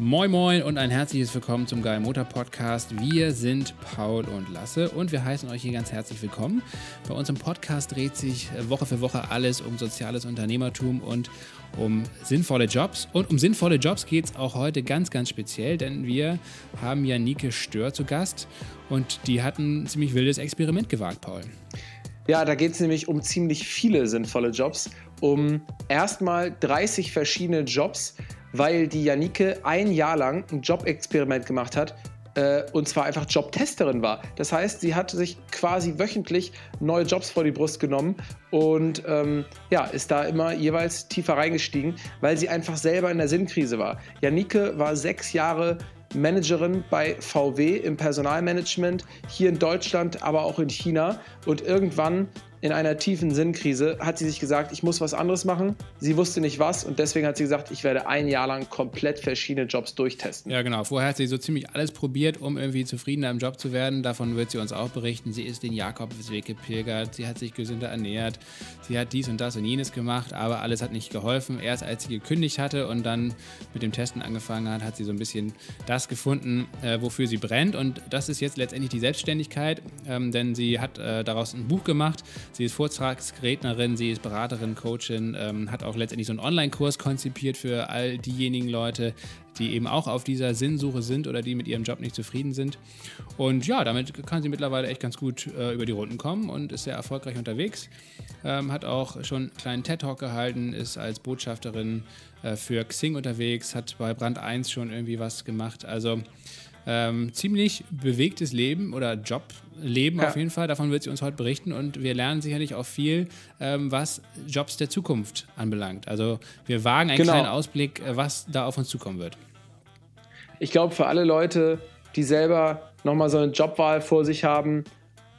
Moin Moin und ein herzliches Willkommen zum Geil Motor Podcast. Wir sind Paul und Lasse und wir heißen euch hier ganz herzlich willkommen. Bei uns im Podcast dreht sich Woche für Woche alles um soziales Unternehmertum und um sinnvolle Jobs. Und um sinnvolle Jobs geht es auch heute ganz, ganz speziell, denn wir haben Janike Stör zu Gast und die hat ein ziemlich wildes Experiment gewagt, Paul. Ja, da geht es nämlich um ziemlich viele sinnvolle Jobs, um erstmal 30 verschiedene Jobs, weil die Janike ein Jahr lang ein Jobexperiment gemacht hat, äh, und zwar einfach Jobtesterin war. Das heißt, sie hat sich quasi wöchentlich neue Jobs vor die Brust genommen und ähm, ja, ist da immer jeweils tiefer reingestiegen, weil sie einfach selber in der Sinnkrise war. Janike war sechs Jahre Managerin bei VW im Personalmanagement, hier in Deutschland, aber auch in China. Und irgendwann in einer tiefen Sinnkrise hat sie sich gesagt, ich muss was anderes machen. Sie wusste nicht was und deswegen hat sie gesagt, ich werde ein Jahr lang komplett verschiedene Jobs durchtesten. Ja, genau. Vorher hat sie so ziemlich alles probiert, um irgendwie zufriedener im Job zu werden. Davon wird sie uns auch berichten. Sie ist den Jakobsweg gepilgert, sie hat sich gesünder ernährt, sie hat dies und das und jenes gemacht, aber alles hat nicht geholfen. Erst als sie gekündigt hatte und dann mit dem Testen angefangen hat, hat sie so ein bisschen das gefunden, äh, wofür sie brennt. Und das ist jetzt letztendlich die Selbstständigkeit, ähm, denn sie hat äh, daraus ein Buch gemacht Sie ist Vortragsrednerin, sie ist Beraterin, Coachin, ähm, hat auch letztendlich so einen Online-Kurs konzipiert für all diejenigen Leute, die eben auch auf dieser Sinnsuche sind oder die mit ihrem Job nicht zufrieden sind. Und ja, damit kann sie mittlerweile echt ganz gut äh, über die Runden kommen und ist sehr erfolgreich unterwegs. Ähm, hat auch schon einen kleinen TED-Talk gehalten, ist als Botschafterin äh, für Xing unterwegs, hat bei Brand 1 schon irgendwie was gemacht. Also ähm, ziemlich bewegtes Leben oder Jobleben ja. auf jeden Fall. Davon wird sie uns heute berichten und wir lernen sicherlich auch viel, ähm, was Jobs der Zukunft anbelangt. Also wir wagen einen genau. kleinen Ausblick, äh, was da auf uns zukommen wird. Ich glaube, für alle Leute, die selber nochmal so eine Jobwahl vor sich haben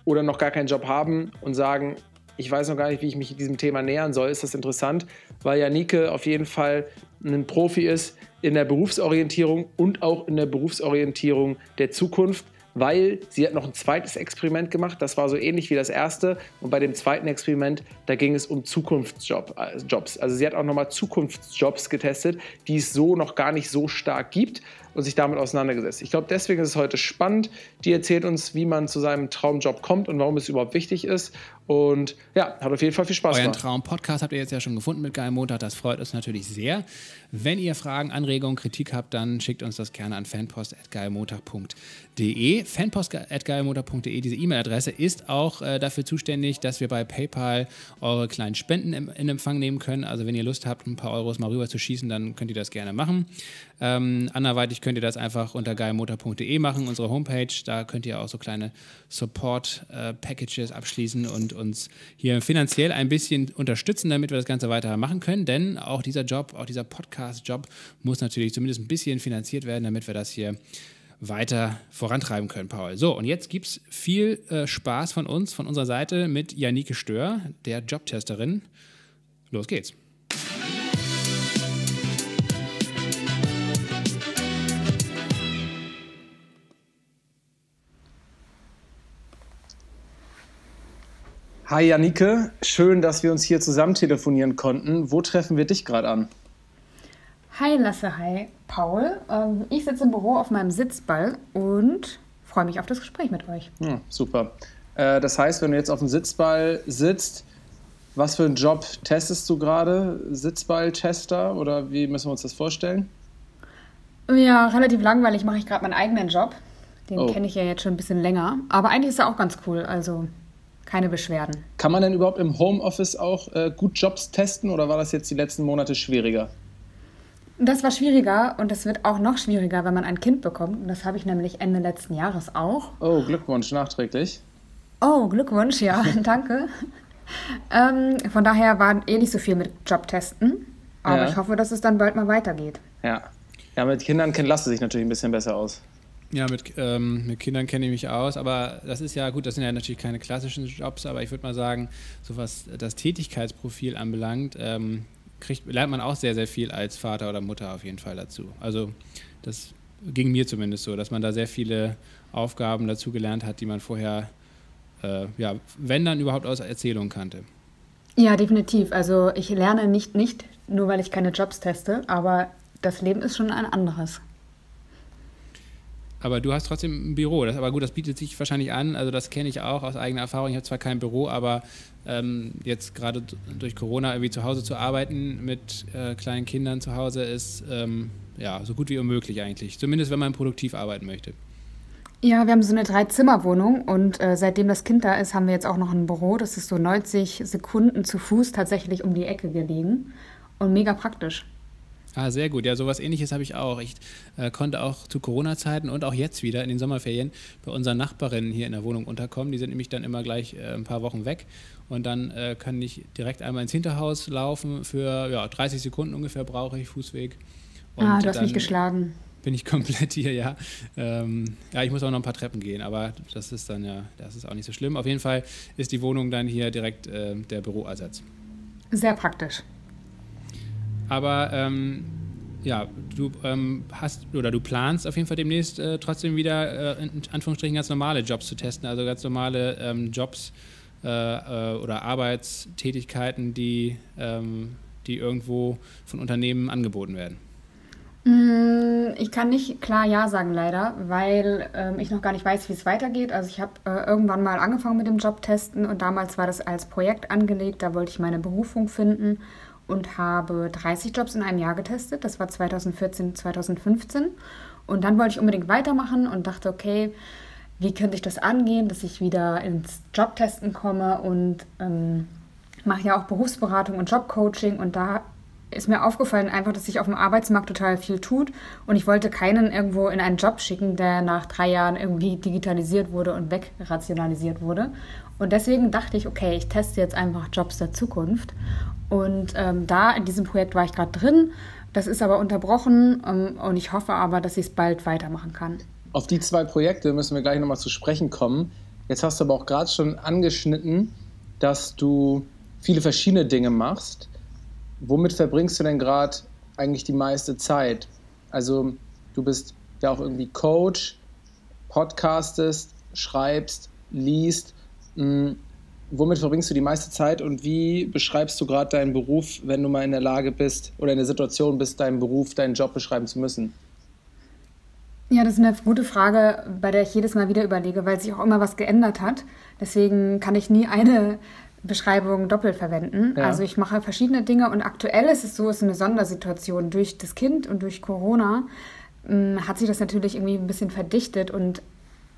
oder noch gar keinen Job haben und sagen, ich weiß noch gar nicht, wie ich mich diesem Thema nähern soll, ist das interessant, weil Janike auf jeden Fall ein Profi ist, in der Berufsorientierung und auch in der Berufsorientierung der Zukunft, weil sie hat noch ein zweites Experiment gemacht, das war so ähnlich wie das erste. Und bei dem zweiten Experiment, da ging es um Zukunftsjobs. Äh, also sie hat auch nochmal Zukunftsjobs getestet, die es so noch gar nicht so stark gibt und sich damit auseinandergesetzt. Ich glaube, deswegen ist es heute spannend. Die erzählt uns, wie man zu seinem Traumjob kommt und warum es überhaupt wichtig ist. Und ja, hat auf jeden Fall viel Spaß Euren gemacht. Euren Traum-Podcast habt ihr jetzt ja schon gefunden mit Geil Montag. Das freut uns natürlich sehr. Wenn ihr Fragen, Anregungen, Kritik habt, dann schickt uns das gerne an fanpost.geilmontag.de. Fanpost.geilmontag.de, diese E-Mail-Adresse, ist auch äh, dafür zuständig, dass wir bei PayPal eure kleinen Spenden im, in Empfang nehmen können. Also wenn ihr Lust habt, ein paar Euros mal rüber zu schießen, dann könnt ihr das gerne machen. Ähm, anderweitig könnt ihr das einfach unter geilmotor.de machen, unsere Homepage. Da könnt ihr auch so kleine Support-Packages äh, abschließen und uns hier finanziell ein bisschen unterstützen, damit wir das Ganze weiter machen können. Denn auch dieser Job, auch dieser Podcast-Job muss natürlich zumindest ein bisschen finanziert werden, damit wir das hier weiter vorantreiben können, Paul. So, und jetzt gibt es viel äh, Spaß von uns, von unserer Seite mit Janike Stör, der Jobtesterin. Los geht's. Hi Janike, schön, dass wir uns hier zusammen telefonieren konnten. Wo treffen wir dich gerade an? Hi Lasse, hi Paul. Ähm, ich sitze im Büro auf meinem Sitzball und freue mich auf das Gespräch mit euch. Ja, super. Äh, das heißt, wenn du jetzt auf dem Sitzball sitzt, was für einen Job testest du gerade? Sitzballtester oder wie müssen wir uns das vorstellen? Ja, relativ langweilig mache ich gerade meinen eigenen Job. Den oh. kenne ich ja jetzt schon ein bisschen länger. Aber eigentlich ist er auch ganz cool. Also keine Beschwerden. Kann man denn überhaupt im Homeoffice auch äh, gut Jobs testen oder war das jetzt die letzten Monate schwieriger? Das war schwieriger und es wird auch noch schwieriger, wenn man ein Kind bekommt. Und das habe ich nämlich Ende letzten Jahres auch. Oh, Glückwunsch nachträglich. Oh, Glückwunsch, ja, danke. ähm, von daher war eh nicht so viel mit Jobtesten. Aber ja. ich hoffe, dass es dann bald mal weitergeht. Ja. Ja, mit Kindern Lasse sich natürlich ein bisschen besser aus. Ja, mit, ähm, mit Kindern kenne ich mich aus, aber das ist ja gut, das sind ja natürlich keine klassischen Jobs, aber ich würde mal sagen, so was das Tätigkeitsprofil anbelangt, ähm, kriegt, lernt man auch sehr, sehr viel als Vater oder Mutter auf jeden Fall dazu. Also das ging mir zumindest so, dass man da sehr viele Aufgaben dazu gelernt hat, die man vorher, äh, ja, wenn dann überhaupt aus Erzählungen kannte. Ja, definitiv. Also ich lerne nicht, nicht nur, weil ich keine Jobs teste, aber das Leben ist schon ein anderes. Aber du hast trotzdem ein Büro. Das, aber gut, das bietet sich wahrscheinlich an. Also das kenne ich auch aus eigener Erfahrung. Ich habe zwar kein Büro, aber ähm, jetzt gerade durch Corona irgendwie zu Hause zu arbeiten mit äh, kleinen Kindern zu Hause ist ähm, ja so gut wie unmöglich eigentlich. Zumindest wenn man produktiv arbeiten möchte. Ja, wir haben so eine Drei-Zimmer-Wohnung und äh, seitdem das Kind da ist, haben wir jetzt auch noch ein Büro. Das ist so 90 Sekunden zu Fuß tatsächlich um die Ecke gelegen und mega praktisch. Ah, sehr gut. Ja, sowas ähnliches habe ich auch. Ich äh, konnte auch zu Corona-Zeiten und auch jetzt wieder in den Sommerferien bei unseren Nachbarinnen hier in der Wohnung unterkommen. Die sind nämlich dann immer gleich äh, ein paar Wochen weg. Und dann äh, kann ich direkt einmal ins Hinterhaus laufen. Für ja, 30 Sekunden ungefähr brauche ich Fußweg. Und ah, du hast mich geschlagen. Bin ich komplett hier, ja. Ähm, ja, ich muss auch noch ein paar Treppen gehen, aber das ist dann ja, das ist auch nicht so schlimm. Auf jeden Fall ist die Wohnung dann hier direkt äh, der Büroersatz. Sehr praktisch. Aber ähm, ja, du ähm, hast oder du planst auf jeden Fall demnächst äh, trotzdem wieder äh, in Anführungsstrichen ganz normale Jobs zu testen, also ganz normale ähm, Jobs äh, äh oder Arbeitstätigkeiten, die, ähm, die irgendwo von Unternehmen angeboten werden. Mm, ich kann nicht klar Ja sagen, leider, weil ähm, ich noch gar nicht weiß, wie es weitergeht. Also ich habe äh, irgendwann mal angefangen mit dem Jobtesten und damals war das als Projekt angelegt. Da wollte ich meine Berufung finden und habe 30 Jobs in einem Jahr getestet. Das war 2014, 2015. Und dann wollte ich unbedingt weitermachen und dachte, okay, wie könnte ich das angehen, dass ich wieder ins Jobtesten komme und ähm, mache ja auch Berufsberatung und Jobcoaching und da ist mir aufgefallen einfach, dass sich auf dem Arbeitsmarkt total viel tut und ich wollte keinen irgendwo in einen Job schicken, der nach drei Jahren irgendwie digitalisiert wurde und wegrationalisiert wurde. Und deswegen dachte ich, okay, ich teste jetzt einfach Jobs der Zukunft und ähm, da in diesem Projekt war ich gerade drin. Das ist aber unterbrochen ähm, und ich hoffe aber, dass ich es bald weitermachen kann. Auf die zwei Projekte müssen wir gleich nochmal zu sprechen kommen. Jetzt hast du aber auch gerade schon angeschnitten, dass du viele verschiedene Dinge machst. Womit verbringst du denn gerade eigentlich die meiste Zeit? Also du bist ja auch irgendwie Coach, podcastest, schreibst, liest. Hm, womit verbringst du die meiste Zeit und wie beschreibst du gerade deinen Beruf, wenn du mal in der Lage bist oder in der Situation bist, deinen Beruf, deinen Job beschreiben zu müssen? Ja, das ist eine gute Frage, bei der ich jedes Mal wieder überlege, weil sich auch immer was geändert hat. Deswegen kann ich nie eine Beschreibung doppelt verwenden. Ja. Also ich mache verschiedene Dinge und aktuell ist es so, es ist eine Sondersituation. Durch das Kind und durch Corona mh, hat sich das natürlich irgendwie ein bisschen verdichtet und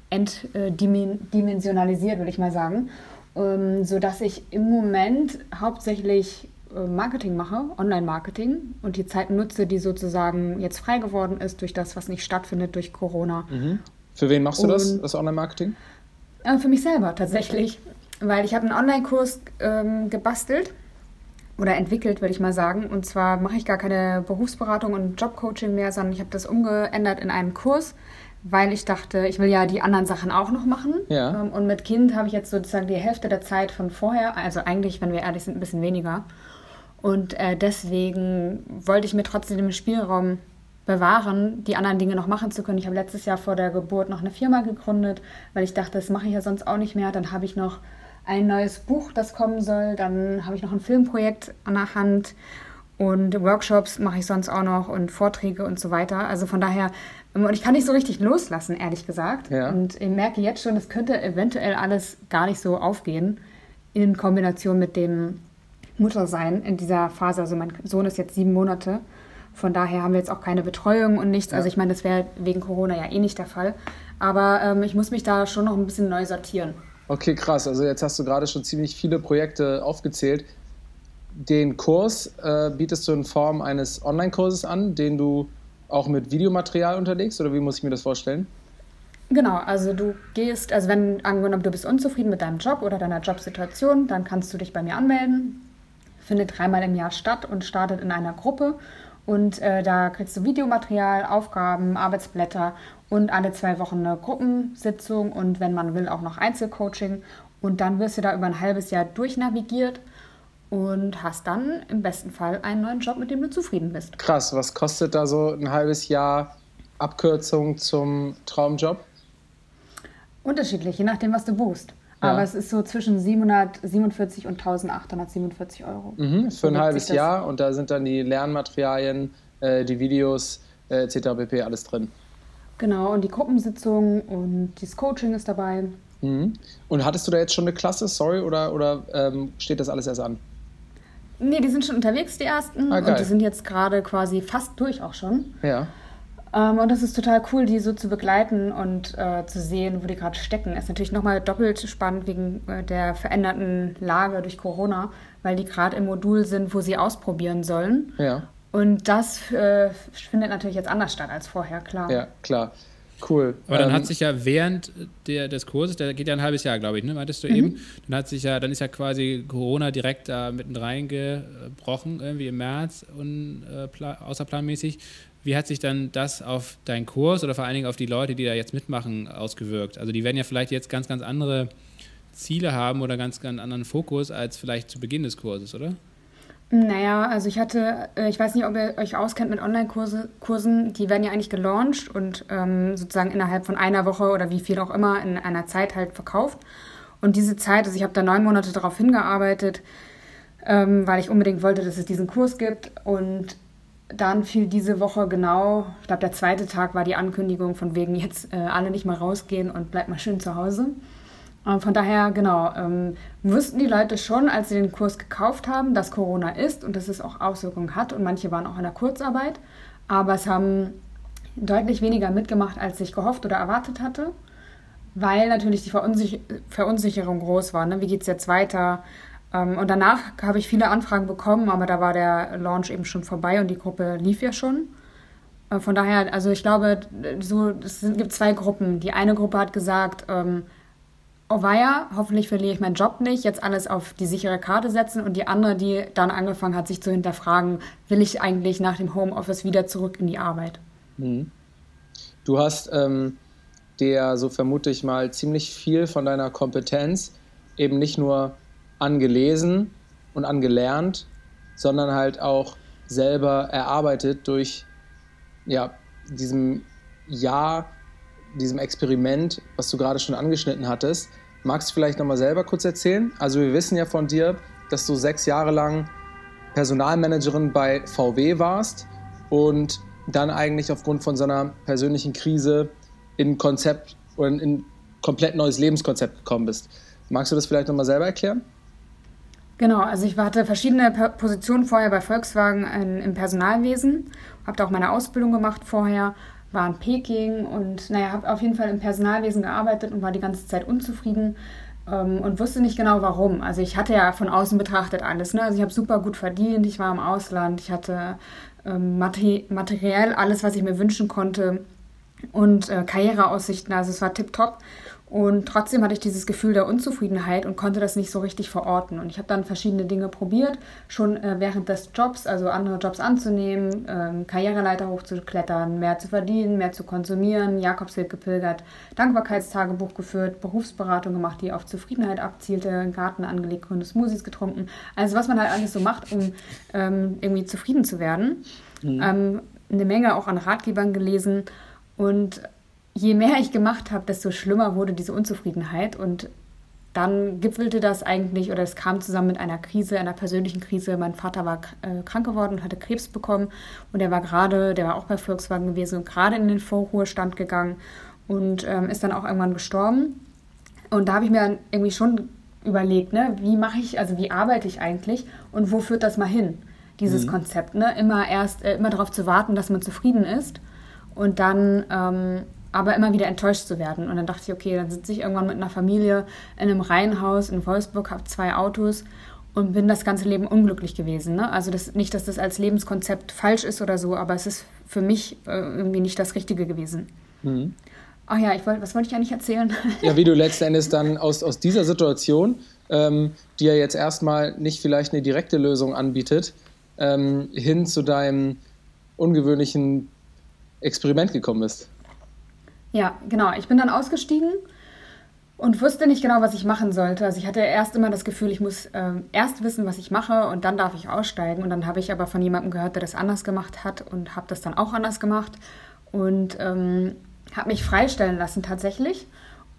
entdimensionalisiert, würde ich mal sagen ähm, sodass ich im Moment hauptsächlich äh, Marketing mache, Online-Marketing und die Zeit nutze, die sozusagen jetzt frei geworden ist durch das, was nicht stattfindet durch Corona. Mhm. Für wen machst du und, das, das Online-Marketing? Äh, für mich selber tatsächlich, weil ich habe einen Online-Kurs ähm, gebastelt oder entwickelt, würde ich mal sagen. Und zwar mache ich gar keine Berufsberatung und Jobcoaching mehr, sondern ich habe das umgeändert in einen Kurs, weil ich dachte, ich will ja die anderen Sachen auch noch machen. Ja. Ähm, und mit Kind habe ich jetzt sozusagen die Hälfte der Zeit von vorher, also eigentlich, wenn wir ehrlich sind, ein bisschen weniger. Und äh, deswegen wollte ich mir trotzdem den Spielraum bewahren, die anderen Dinge noch machen zu können. Ich habe letztes Jahr vor der Geburt noch eine Firma gegründet, weil ich dachte, das mache ich ja sonst auch nicht mehr. Dann habe ich noch ein neues Buch, das kommen soll. Dann habe ich noch ein Filmprojekt an der Hand und Workshops mache ich sonst auch noch und Vorträge und so weiter. Also von daher, und ich kann nicht so richtig loslassen, ehrlich gesagt. Ja. Und ich merke jetzt schon, es könnte eventuell alles gar nicht so aufgehen in Kombination mit dem Muttersein in dieser Phase. Also mein Sohn ist jetzt sieben Monate. Von daher haben wir jetzt auch keine Betreuung und nichts. Ja. Also ich meine, das wäre wegen Corona ja eh nicht der Fall. Aber ähm, ich muss mich da schon noch ein bisschen neu sortieren. Okay, krass. Also jetzt hast du gerade schon ziemlich viele Projekte aufgezählt den Kurs äh, bietest du in Form eines Online-Kurses an, den du auch mit Videomaterial unterlegst oder wie muss ich mir das vorstellen? Genau, also du gehst, also wenn angenommen du bist unzufrieden mit deinem Job oder deiner Jobsituation, dann kannst du dich bei mir anmelden. Findet dreimal im Jahr statt und startet in einer Gruppe. Und äh, da kriegst du Videomaterial, Aufgaben, Arbeitsblätter und alle zwei Wochen eine Gruppensitzung und wenn man will auch noch Einzelcoaching. Und dann wirst du da über ein halbes Jahr durchnavigiert und hast dann im besten Fall einen neuen Job, mit dem du zufrieden bist. Krass, was kostet da so ein halbes Jahr Abkürzung zum Traumjob? Unterschiedlich, je nachdem, was du buchst. Ja. Aber es ist so zwischen 747 und 1847 Euro. Mhm, für ein halbes Jahr und da sind dann die Lernmaterialien, äh, die Videos äh, etc. pp. alles drin. Genau, und die Gruppensitzung und das Coaching ist dabei. Mhm. Und hattest du da jetzt schon eine Klasse, sorry, oder, oder ähm, steht das alles erst an? Nee, die sind schon unterwegs, die ersten. Ah, und die sind jetzt gerade quasi fast durch auch schon. Ja. Ähm, und das ist total cool, die so zu begleiten und äh, zu sehen, wo die gerade stecken. Ist natürlich nochmal doppelt spannend wegen äh, der veränderten Lage durch Corona, weil die gerade im Modul sind, wo sie ausprobieren sollen. Ja. Und das äh, findet natürlich jetzt anders statt als vorher, klar. Ja, klar. Cool. Aber dann ähm, hat sich ja während der, des Kurses, der geht ja ein halbes Jahr, glaube ich, ne, meintest du mhm. eben, dann hat sich ja, dann ist ja quasi Corona direkt da mitten reingebrochen, irgendwie im März und äh, außerplanmäßig. Wie hat sich dann das auf deinen Kurs oder vor allen Dingen auf die Leute, die da jetzt mitmachen, ausgewirkt? Also die werden ja vielleicht jetzt ganz, ganz andere Ziele haben oder ganz, ganz anderen Fokus als vielleicht zu Beginn des Kurses, oder? Naja, also ich hatte, äh, ich weiß nicht, ob ihr euch auskennt mit Online-Kursen, die werden ja eigentlich gelauncht und ähm, sozusagen innerhalb von einer Woche oder wie viel auch immer in einer Zeit halt verkauft. Und diese Zeit, also ich habe da neun Monate darauf hingearbeitet, ähm, weil ich unbedingt wollte, dass es diesen Kurs gibt. Und dann fiel diese Woche genau, ich glaube, der zweite Tag war die Ankündigung von wegen jetzt äh, alle nicht mal rausgehen und bleibt mal schön zu Hause. Ähm, von daher, genau, ähm, wussten die Leute schon, als sie den Kurs gekauft haben, dass Corona ist und dass es auch Auswirkungen hat. Und manche waren auch in der Kurzarbeit. Aber es haben deutlich weniger mitgemacht, als ich gehofft oder erwartet hatte, weil natürlich die Verunsich Verunsicherung groß war. Ne? Wie geht es jetzt weiter? Ähm, und danach habe ich viele Anfragen bekommen, aber da war der Launch eben schon vorbei und die Gruppe lief ja schon. Äh, von daher, also ich glaube, so, es gibt zwei Gruppen. Die eine Gruppe hat gesagt, ähm, oh weia, hoffentlich verliere ich meinen Job nicht, jetzt alles auf die sichere Karte setzen und die andere, die dann angefangen hat, sich zu hinterfragen, will ich eigentlich nach dem Homeoffice wieder zurück in die Arbeit? Mhm. Du hast ähm, dir, so vermute ich mal, ziemlich viel von deiner Kompetenz eben nicht nur angelesen und angelernt, sondern halt auch selber erarbeitet durch ja, diesem Jahr, diesem Experiment, was du gerade schon angeschnitten hattest. Magst du vielleicht nochmal selber kurz erzählen? Also wir wissen ja von dir, dass du sechs Jahre lang Personalmanagerin bei VW warst und dann eigentlich aufgrund von so einer persönlichen Krise in ein Konzept oder in ein komplett neues Lebenskonzept gekommen bist. Magst du das vielleicht nochmal selber erklären? Genau, also ich hatte verschiedene Positionen vorher bei Volkswagen im Personalwesen, habe da auch meine Ausbildung gemacht vorher war in Peking und naja, habe auf jeden Fall im Personalwesen gearbeitet und war die ganze Zeit unzufrieden ähm, und wusste nicht genau warum. Also ich hatte ja von außen betrachtet alles. Ne? Also ich habe super gut verdient, ich war im Ausland, ich hatte ähm, materiell alles, was ich mir wünschen konnte und äh, Karriereaussichten, also es war tipptopp. Und trotzdem hatte ich dieses Gefühl der Unzufriedenheit und konnte das nicht so richtig verorten. Und ich habe dann verschiedene Dinge probiert, schon äh, während des Jobs, also andere Jobs anzunehmen, ähm, Karriereleiter hochzuklettern, mehr zu verdienen, mehr zu konsumieren, Jakobsweg gepilgert, Dankbarkeitstagebuch geführt, Berufsberatung gemacht, die auf Zufriedenheit abzielte, einen Garten angelegt, grüne Smoothies getrunken. Also was man halt alles so macht, um ähm, irgendwie zufrieden zu werden. Mhm. Ähm, eine Menge auch an Ratgebern gelesen und je mehr ich gemacht habe, desto schlimmer wurde diese Unzufriedenheit und dann gipfelte das eigentlich oder es kam zusammen mit einer Krise, einer persönlichen Krise. Mein Vater war äh, krank geworden und hatte Krebs bekommen und er war gerade, der war auch bei Volkswagen gewesen und gerade in den Vorruhestand gegangen und ähm, ist dann auch irgendwann gestorben. Und da habe ich mir dann irgendwie schon überlegt, ne, wie mache ich, also wie arbeite ich eigentlich und wo führt das mal hin, dieses mhm. Konzept, ne? Immer erst, äh, immer darauf zu warten, dass man zufrieden ist und dann ähm, aber immer wieder enttäuscht zu werden. Und dann dachte ich, okay, dann sitze ich irgendwann mit einer Familie in einem Reihenhaus in Wolfsburg, habe zwei Autos und bin das ganze Leben unglücklich gewesen. Ne? Also das, nicht, dass das als Lebenskonzept falsch ist oder so, aber es ist für mich äh, irgendwie nicht das Richtige gewesen. Mhm. Ach ja, ich wollt, was wollte ich eigentlich erzählen? Ja, wie du letzten Endes dann aus, aus dieser Situation, ähm, die ja jetzt erstmal nicht vielleicht eine direkte Lösung anbietet, ähm, hin zu deinem ungewöhnlichen Experiment gekommen bist. Ja, genau. Ich bin dann ausgestiegen und wusste nicht genau, was ich machen sollte. Also ich hatte erst immer das Gefühl, ich muss äh, erst wissen, was ich mache und dann darf ich aussteigen. Und dann habe ich aber von jemandem gehört, der das anders gemacht hat und habe das dann auch anders gemacht und ähm, habe mich freistellen lassen tatsächlich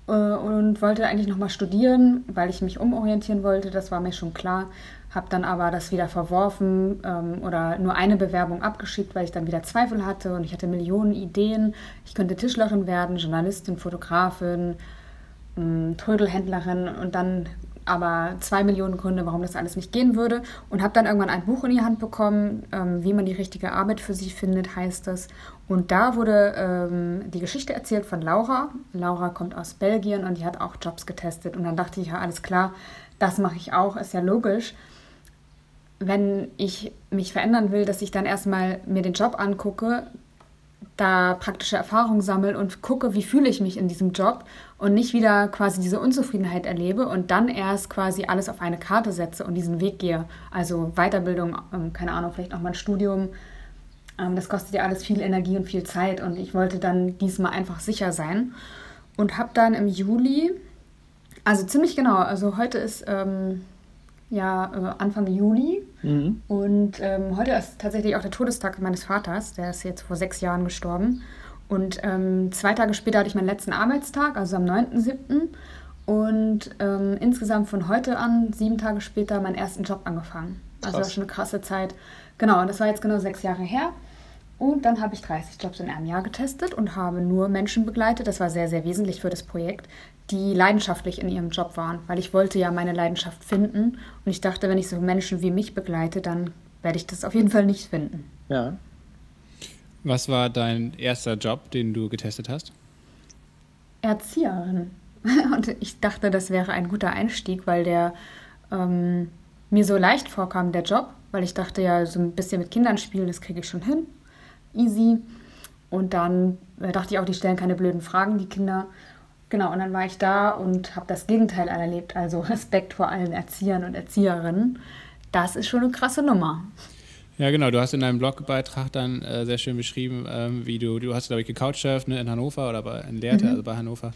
äh, und wollte eigentlich nochmal studieren, weil ich mich umorientieren wollte. Das war mir schon klar. Habe dann aber das wieder verworfen ähm, oder nur eine Bewerbung abgeschickt, weil ich dann wieder Zweifel hatte und ich hatte Millionen Ideen. Ich könnte Tischlerin werden, Journalistin, Fotografin, ähm, Trödelhändlerin und dann aber zwei Millionen Gründe, warum das alles nicht gehen würde. Und habe dann irgendwann ein Buch in die Hand bekommen, ähm, wie man die richtige Arbeit für sich findet, heißt es. Und da wurde ähm, die Geschichte erzählt von Laura. Laura kommt aus Belgien und die hat auch Jobs getestet. Und dann dachte ich, ja, alles klar, das mache ich auch, ist ja logisch. Wenn ich mich verändern will, dass ich dann erstmal mir den Job angucke, da praktische Erfahrungen sammle und gucke, wie fühle ich mich in diesem Job und nicht wieder quasi diese Unzufriedenheit erlebe und dann erst quasi alles auf eine Karte setze und diesen Weg gehe. Also Weiterbildung, ähm, keine Ahnung, vielleicht auch mal ein Studium. Ähm, das kostet ja alles viel Energie und viel Zeit und ich wollte dann diesmal einfach sicher sein und habe dann im Juli, also ziemlich genau, also heute ist ähm, ja äh, Anfang Juli. Mhm. Und ähm, heute ist tatsächlich auch der Todestag meines Vaters. Der ist jetzt vor sechs Jahren gestorben. Und ähm, zwei Tage später hatte ich meinen letzten Arbeitstag, also am 9.7. Und ähm, insgesamt von heute an, sieben Tage später, meinen ersten Job angefangen. Also das war schon eine krasse Zeit. Genau, und das war jetzt genau sechs Jahre her. Und dann habe ich 30 Jobs in einem Jahr getestet und habe nur Menschen begleitet. Das war sehr, sehr wesentlich für das Projekt, die leidenschaftlich in ihrem Job waren, weil ich wollte ja meine Leidenschaft finden. Und ich dachte, wenn ich so Menschen wie mich begleite, dann werde ich das auf jeden Fall nicht finden. Ja. Was war dein erster Job, den du getestet hast? Erzieherin. Und ich dachte, das wäre ein guter Einstieg, weil der ähm, mir so leicht vorkam, der Job. Weil ich dachte ja, so ein bisschen mit Kindern spielen, das kriege ich schon hin easy. Und dann äh, dachte ich auch, die stellen keine blöden Fragen, die Kinder. Genau, und dann war ich da und habe das Gegenteil erlebt, also Respekt vor allen Erziehern und Erzieherinnen. Das ist schon eine krasse Nummer. Ja, genau. Du hast in deinem Blogbeitrag dann äh, sehr schön beschrieben, ähm, wie du, du hast, glaube ich, gecouchsurft ne, in Hannover oder bei, in Lehrte, mhm. also bei Hannover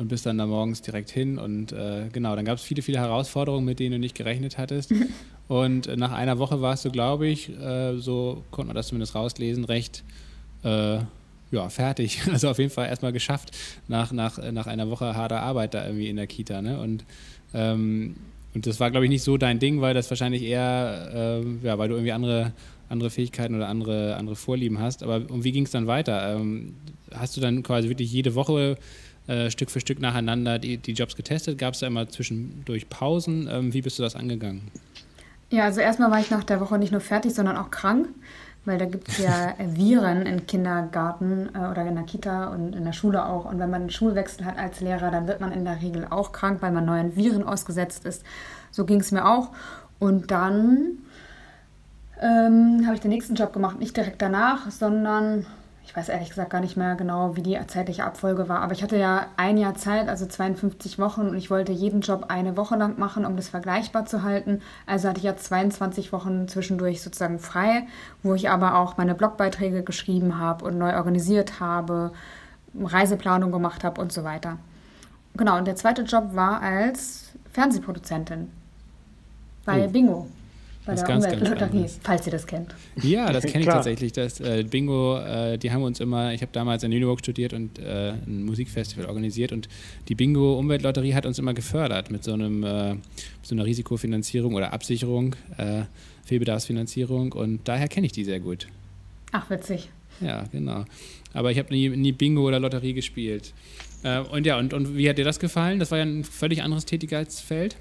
und bist dann da morgens direkt hin. Und äh, genau, dann gab es viele, viele Herausforderungen, mit denen du nicht gerechnet hattest. und nach einer Woche warst du, glaube ich, äh, so konnte man das zumindest rauslesen, recht äh, ja, fertig. Also auf jeden Fall erstmal geschafft nach, nach, nach einer Woche harter Arbeit da irgendwie in der Kita. Ne? Und ähm, und das war, glaube ich, nicht so dein Ding, weil das wahrscheinlich eher, äh, ja, weil du irgendwie andere, andere Fähigkeiten oder andere, andere Vorlieben hast. Aber und wie ging es dann weiter? Ähm, hast du dann quasi wirklich jede Woche äh, Stück für Stück nacheinander die, die Jobs getestet? Gab es da immer zwischendurch Pausen? Ähm, wie bist du das angegangen? Ja, also erstmal war ich nach der Woche nicht nur fertig, sondern auch krank, weil da gibt es ja Viren im Kindergarten äh, oder in der Kita und in der Schule auch. Und wenn man einen Schulwechsel hat als Lehrer, dann wird man in der Regel auch krank, weil man neuen Viren ausgesetzt ist. So ging es mir auch. Und dann ähm, habe ich den nächsten Job gemacht, nicht direkt danach, sondern ich weiß ehrlich gesagt gar nicht mehr genau, wie die zeitliche Abfolge war, aber ich hatte ja ein Jahr Zeit, also 52 Wochen und ich wollte jeden Job eine Woche lang machen, um das vergleichbar zu halten. Also hatte ich ja 22 Wochen zwischendurch sozusagen frei, wo ich aber auch meine Blogbeiträge geschrieben habe und neu organisiert habe, Reiseplanung gemacht habe und so weiter. Genau, und der zweite Job war als Fernsehproduzentin bei oh. Bingo bei das der ganz, Umweltlotterie, falls ihr das kennt. Ja, das kenne ich tatsächlich. Das äh, Bingo, äh, die haben uns immer, ich habe damals in Lüneburg studiert und äh, ein Musikfestival organisiert und die Bingo Umweltlotterie hat uns immer gefördert mit so einem äh, so einer Risikofinanzierung oder Absicherung, äh, Fehlbedarfsfinanzierung und daher kenne ich die sehr gut. Ach, witzig. Ja, genau. Aber ich habe nie, nie Bingo oder Lotterie gespielt. Äh, und ja, und, und wie hat dir das gefallen? Das war ja ein völlig anderes Tätigkeitsfeld.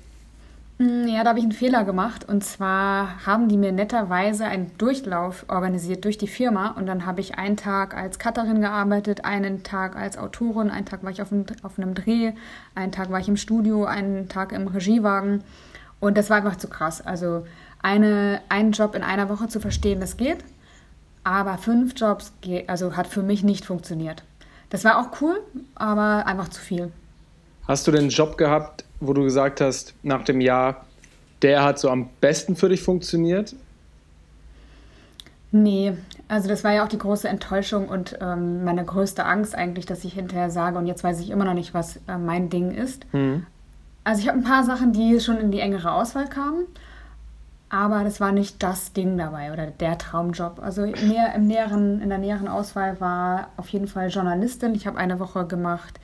Mm, ja, da habe ich einen Fehler gemacht. Und zwar haben die mir netterweise einen Durchlauf organisiert durch die Firma. Und dann habe ich einen Tag als Cutterin gearbeitet, einen Tag als Autorin, einen Tag war ich auf einem, auf einem Dreh, einen Tag war ich im Studio, einen Tag im Regiewagen. Und das war einfach zu krass. Also eine, einen Job in einer Woche zu verstehen, das geht. Aber fünf Jobs also hat für mich nicht funktioniert. Das war auch cool, aber einfach zu viel. Hast du den Job gehabt, wo du gesagt hast, nach dem Jahr, der hat so am besten für dich funktioniert? Nee, also das war ja auch die große Enttäuschung und ähm, meine größte Angst eigentlich, dass ich hinterher sage, und jetzt weiß ich immer noch nicht, was äh, mein Ding ist. Mhm. Also ich habe ein paar Sachen, die schon in die engere Auswahl kamen, aber das war nicht das Ding dabei oder der Traumjob. Also mehr im näheren, in der näheren Auswahl war auf jeden Fall Journalistin. Ich habe eine Woche gemacht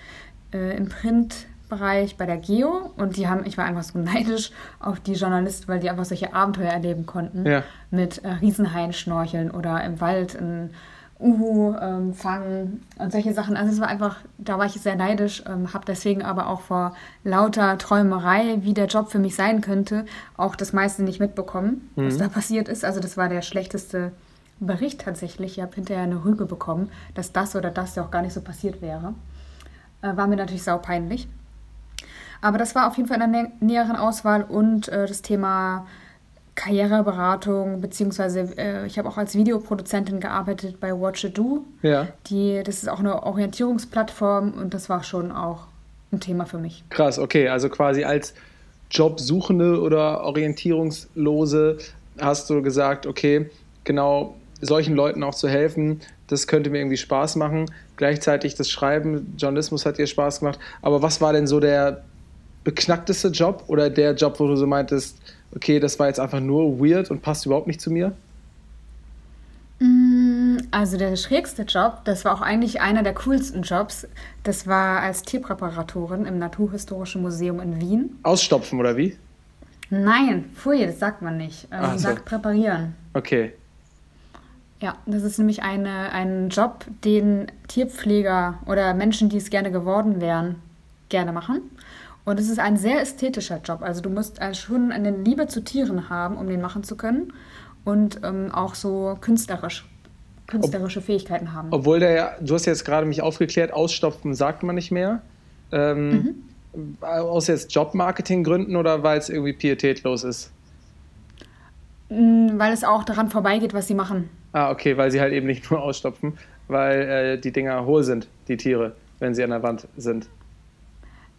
äh, im Print Wissenschaftsbereich bei der Geo und die haben, ich war einfach so neidisch auf die Journalisten, weil die einfach solche Abenteuer erleben konnten. Ja. Mit äh, Riesenhaien schnorcheln oder im Wald ein Uhu ähm, fangen und solche Sachen. Also es war einfach, da war ich sehr neidisch, ähm, habe deswegen aber auch vor lauter Träumerei, wie der Job für mich sein könnte, auch das meiste nicht mitbekommen, was da passiert ist. Also das war der schlechteste Bericht tatsächlich. Ich habe hinterher eine Rüge bekommen, dass das oder das ja auch gar nicht so passiert wäre. Äh, war mir natürlich saupeinlich. Aber das war auf jeden Fall in der nä näheren Auswahl und äh, das Thema Karriereberatung, beziehungsweise äh, ich habe auch als Videoproduzentin gearbeitet bei Watch It Do. Ja. Die, das ist auch eine Orientierungsplattform und das war schon auch ein Thema für mich. Krass, okay. Also quasi als Jobsuchende oder Orientierungslose hast du gesagt, okay, genau solchen Leuten auch zu helfen, das könnte mir irgendwie Spaß machen. Gleichzeitig das Schreiben, Journalismus hat dir Spaß gemacht. Aber was war denn so der beknackteste Job oder der Job, wo du so meintest, okay, das war jetzt einfach nur weird und passt überhaupt nicht zu mir? Also der schrägste Job, das war auch eigentlich einer der coolsten Jobs, das war als Tierpräparatorin im Naturhistorischen Museum in Wien. Ausstopfen oder wie? Nein, pfui, das sagt man nicht. Ähm, Ach so. Sagt präparieren. Okay. Ja, das ist nämlich eine, ein Job, den Tierpfleger oder Menschen, die es gerne geworden wären, gerne machen. Und es ist ein sehr ästhetischer Job. Also du musst äh, schon eine Liebe zu Tieren haben, um den machen zu können. Und ähm, auch so künstlerisch, künstlerische Fähigkeiten haben. Obwohl der ja, du hast jetzt gerade mich aufgeklärt, ausstopfen sagt man nicht mehr. Ähm, Aus jetzt Jobmarketing-Gründen oder weil es irgendwie pietätlos ist? Mm, Weil es auch daran vorbeigeht, was sie machen. Ah, okay, weil sie halt eben nicht nur ausstopfen, weil äh, die Dinger hohl sind, die Tiere, wenn sie an der Wand sind.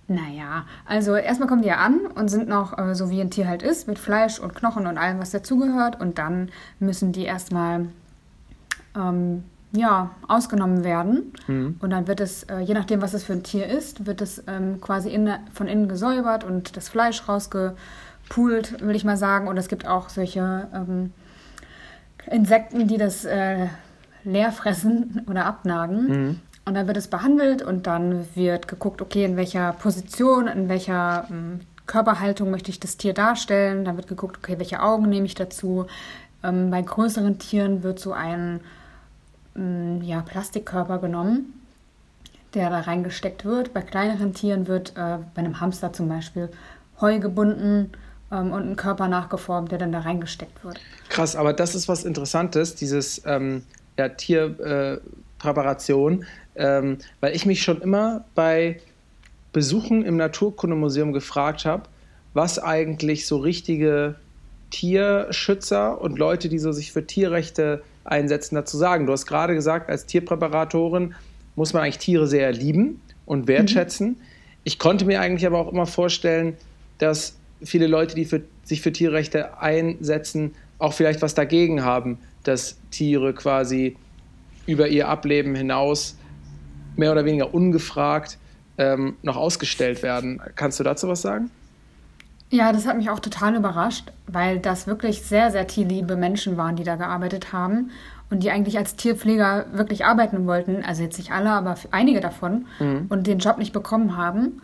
Naja, also erstmal kommen die ja an und sind noch äh, so wie ein Tier halt ist, mit Fleisch und Knochen und allem, was dazugehört. Und dann müssen die erstmal ähm, ja, ausgenommen werden. Und dann wird es, äh, je nachdem, was es für ein Tier ist, wird es ähm, quasi inne, von innen gesäubert und das Fleisch rausgepult, will ich mal sagen. Und es gibt auch solche ähm, Insekten, die das äh, leer fressen oder abnagen. Und dann wird es behandelt und dann wird geguckt, okay, in welcher Position, in welcher ähm, Körperhaltung möchte ich das Tier darstellen. Dann wird geguckt, okay, welche Augen nehme ich dazu. Ähm, bei größeren Tieren wird so ein ähm, ja, Plastikkörper genommen, der da reingesteckt wird. Bei kleineren Tieren wird äh, bei einem Hamster zum Beispiel Heu gebunden ähm, und ein Körper nachgeformt, der dann da reingesteckt wird. Krass, aber das ist was Interessantes, dieses ähm, ja, Tierpräparation, ähm, weil ich mich schon immer bei Besuchen im Naturkundemuseum gefragt habe, was eigentlich so richtige Tierschützer und Leute, die so sich für Tierrechte einsetzen, dazu sagen. Du hast gerade gesagt, als Tierpräparatorin muss man eigentlich Tiere sehr lieben und wertschätzen. Ich konnte mir eigentlich aber auch immer vorstellen, dass viele Leute, die für, sich für Tierrechte einsetzen, auch vielleicht was dagegen haben, dass Tiere quasi über ihr Ableben hinaus mehr oder weniger ungefragt ähm, noch ausgestellt werden. Kannst du dazu was sagen? Ja, das hat mich auch total überrascht, weil das wirklich sehr, sehr tierliebe Menschen waren, die da gearbeitet haben und die eigentlich als Tierpfleger wirklich arbeiten wollten. Also jetzt nicht alle, aber einige davon und den Job nicht bekommen haben.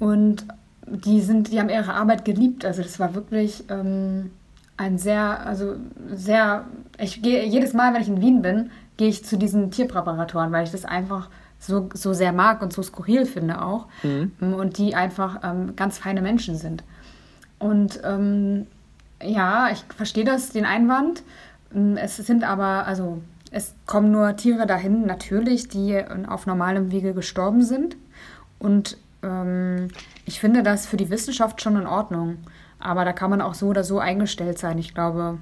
Und die sind, die haben ihre Arbeit geliebt. Also das war wirklich ähm, ein sehr, also sehr. Ich gehe jedes Mal, wenn ich in Wien bin, gehe ich zu diesen Tierpräparatoren, weil ich das einfach so, so sehr mag und so skurril finde auch. Und die einfach ähm, ganz feine Menschen sind. Und ähm, ja, ich verstehe das, den Einwand. Ähm, Es sind aber, also es kommen nur Tiere dahin, natürlich, die auf normalem Wege gestorben sind. Und ähm, ich finde das für die Wissenschaft schon in Ordnung. Aber da kann man auch so oder so eingestellt sein. Ich glaube,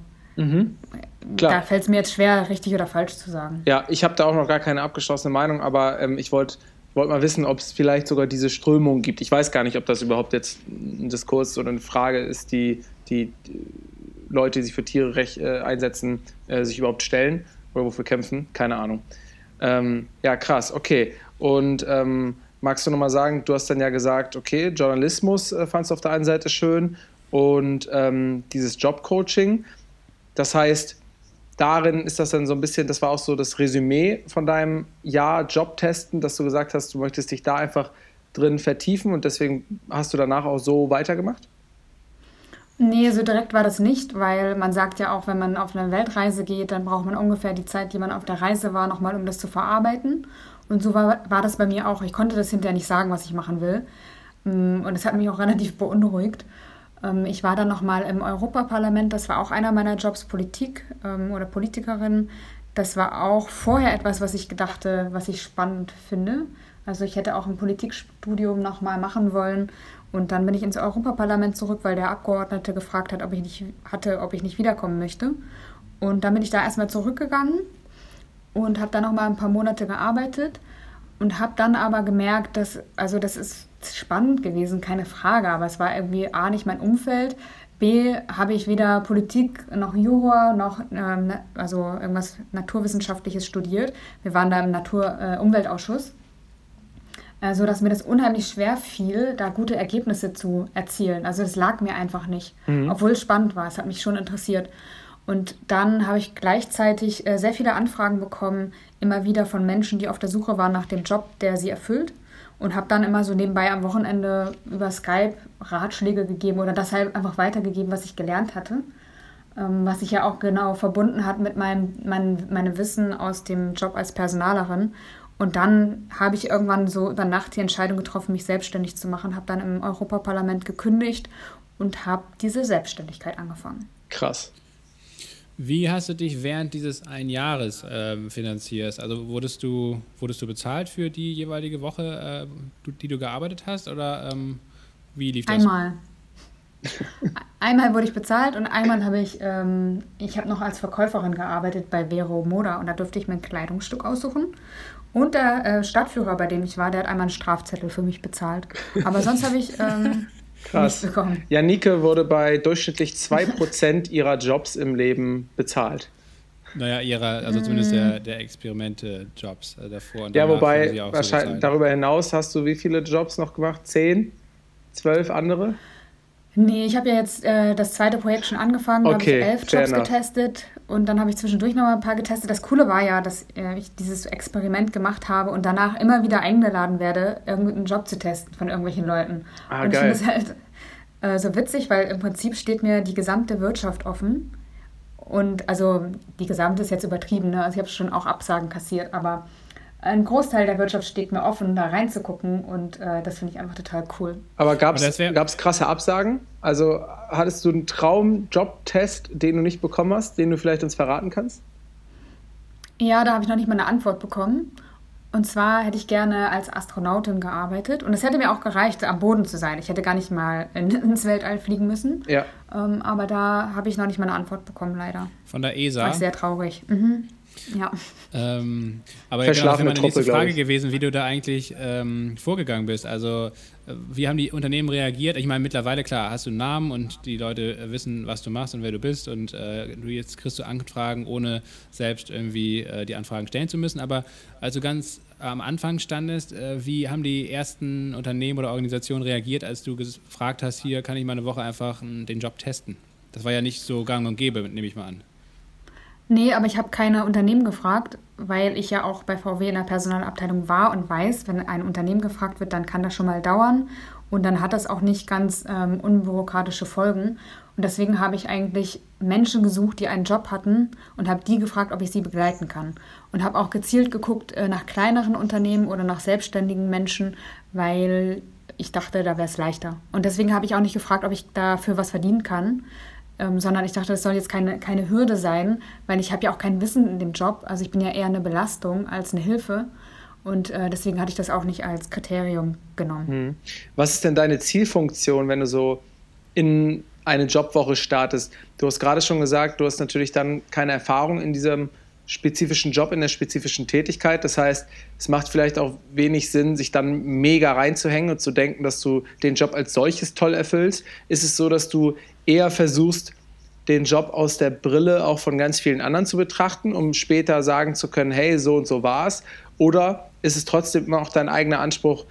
Klar. da fällt es mir jetzt schwer, richtig oder falsch zu sagen. Ja, ich habe da auch noch gar keine abgeschlossene Meinung, aber ähm, ich wollte wollt mal wissen, ob es vielleicht sogar diese Strömung gibt. Ich weiß gar nicht, ob das überhaupt jetzt ein Diskurs oder eine Frage ist, die die Leute, die sich für Tiere recht, äh, einsetzen, äh, sich überhaupt stellen oder wofür kämpfen. Keine Ahnung. Ähm, ja, krass, okay. Und ähm, magst du nochmal sagen, du hast dann ja gesagt, okay, Journalismus äh, fandst du auf der einen Seite schön und ähm, dieses Jobcoaching. Das heißt, darin ist das dann so ein bisschen, das war auch so das Resümee von deinem Jahr Jobtesten, dass du gesagt hast, du möchtest dich da einfach drin vertiefen und deswegen hast du danach auch so weitergemacht? Nee, so direkt war das nicht, weil man sagt ja auch, wenn man auf eine Weltreise geht, dann braucht man ungefähr die Zeit, die man auf der Reise war, nochmal, um das zu verarbeiten. Und so war, war das bei mir auch. Ich konnte das hinterher nicht sagen, was ich machen will. Mm, und es hat mich auch relativ beunruhigt. Ähm, ich war dann nochmal im Europaparlament, das war auch einer meiner Jobs, Politik ähm, oder Politikerin. Das war auch vorher etwas, was ich gedachte, was ich spannend finde. Also ich hätte auch ein Politikstudium nochmal machen wollen und dann bin ich ins Europaparlament zurück, weil der Abgeordnete gefragt hat, ob ich nicht hatte, ob ich nicht wiederkommen möchte. Und dann bin ich da erstmal zurückgegangen und habe dann noch mal ein paar Monate gearbeitet und habe dann aber gemerkt, dass also das ist spannend gewesen, keine Frage, aber es war irgendwie a nicht mein Umfeld, b habe ich weder Politik noch Jura noch ähm, also irgendwas naturwissenschaftliches studiert. Wir waren da im Natur-Umweltausschuss. Äh, äh, so dass mir das unheimlich schwer fiel, da gute Ergebnisse zu erzielen. Also es lag mir einfach nicht, mhm. obwohl es spannend war. Es hat mich schon interessiert. Und dann habe ich gleichzeitig äh, sehr viele Anfragen bekommen, immer wieder von Menschen, die auf der Suche waren nach dem Job, der sie erfüllt. Und habe dann immer so nebenbei am Wochenende über Skype Ratschläge gegeben oder das halt einfach weitergegeben, was ich gelernt hatte. Ähm, was sich ja auch genau verbunden hat mit meinem, mein, meinem Wissen aus dem Job als Personalerin. Und dann habe ich irgendwann so danach die Entscheidung getroffen, mich selbstständig zu machen, habe dann im Europaparlament gekündigt und habe diese Selbstständigkeit angefangen. Krass. Wie hast du dich während dieses ein Jahres äh, finanziert? Also wurdest du, wurdest du bezahlt für die jeweilige Woche, äh, die du gearbeitet hast? Oder ähm, wie lief das? Einmal. einmal wurde ich bezahlt und einmal habe ich, ähm, ich habe noch als Verkäuferin gearbeitet bei Vero Moda und da durfte ich mir ein Kleidungsstück aussuchen. Und der äh, Stadtführer, bei dem ich war, der hat einmal einen Strafzettel für mich bezahlt. Aber sonst habe ich ähm, Krass. bekommen. Janike wurde bei durchschnittlich 2% ihrer Jobs im Leben bezahlt. Naja, ihrer, also zumindest der, der Experimente-Jobs äh, davor. Und ja, wobei, wahrscheinlich so darüber hinaus hast du wie viele Jobs noch gemacht? Zehn? Zwölf andere? Nee, ich habe ja jetzt äh, das zweite Projekt schon angefangen, okay, habe ich elf Jobs enough. getestet und dann habe ich zwischendurch noch mal ein paar getestet. Das Coole war ja, dass äh, ich dieses Experiment gemacht habe und danach immer wieder eingeladen werde, irgendeinen Job zu testen von irgendwelchen Leuten. Ah, und geil. ich finde es halt äh, so witzig, weil im Prinzip steht mir die gesamte Wirtschaft offen. Und also die gesamte ist jetzt übertrieben, ne? also ich habe schon auch Absagen kassiert, aber ein Großteil der Wirtschaft steht mir offen, da reinzugucken und äh, das finde ich einfach total cool. Aber gab es krasse Absagen? Also hattest du einen Traum-Job-Test, den du nicht bekommen hast, den du vielleicht uns verraten kannst? Ja, da habe ich noch nicht mal eine Antwort bekommen. Und zwar hätte ich gerne als Astronautin gearbeitet und es hätte mir auch gereicht, am Boden zu sein. Ich hätte gar nicht mal ins Weltall fliegen müssen. Ja. Ähm, aber da habe ich noch nicht mal eine Antwort bekommen, leider. Von der ESA? War sehr traurig. Mhm. Ja. Ähm, aber genau, das wäre meine nächste Frage gewesen, wie du da eigentlich ähm, vorgegangen bist. Also, äh, wie haben die Unternehmen reagiert? Ich meine, mittlerweile, klar, hast du einen Namen und die Leute äh, wissen, was du machst und wer du bist. Und äh, du jetzt kriegst du Anfragen, ohne selbst irgendwie äh, die Anfragen stellen zu müssen. Aber als du ganz am Anfang standest, äh, wie haben die ersten Unternehmen oder Organisationen reagiert, als du gefragt hast, hier kann ich mal eine Woche einfach den Job testen? Das war ja nicht so gang und gäbe, nehme ich mal an. Nee, aber ich habe keine Unternehmen gefragt, weil ich ja auch bei VW in der Personalabteilung war und weiß, wenn ein Unternehmen gefragt wird, dann kann das schon mal dauern und dann hat das auch nicht ganz ähm, unbürokratische Folgen. Und deswegen habe ich eigentlich Menschen gesucht, die einen Job hatten und habe die gefragt, ob ich sie begleiten kann. Und habe auch gezielt geguckt äh, nach kleineren Unternehmen oder nach selbstständigen Menschen, weil ich dachte, da wäre es leichter. Und deswegen habe ich auch nicht gefragt, ob ich dafür was verdienen kann, ähm, sondern ich dachte, das soll jetzt keine, keine Hürde sein, weil ich habe ja auch kein Wissen in dem Job. Also ich bin ja eher eine Belastung als eine Hilfe. Und äh, deswegen hatte ich das auch nicht als Kriterium genommen. Hm. Was ist denn deine Zielfunktion, wenn du so in eine Jobwoche startest? Du hast gerade schon gesagt, du hast natürlich dann keine Erfahrung in diesem spezifischen Job, in der spezifischen Tätigkeit. Das heißt, es macht vielleicht auch wenig Sinn, sich dann mega reinzuhängen und zu denken, dass du den Job als solches toll erfüllst. Ist es so, dass du eher versuchst, den Job aus der Brille auch von ganz vielen anderen zu betrachten, um später sagen zu können, hey, so und so war es? Oder ist es trotzdem immer auch dein eigener Anspruch,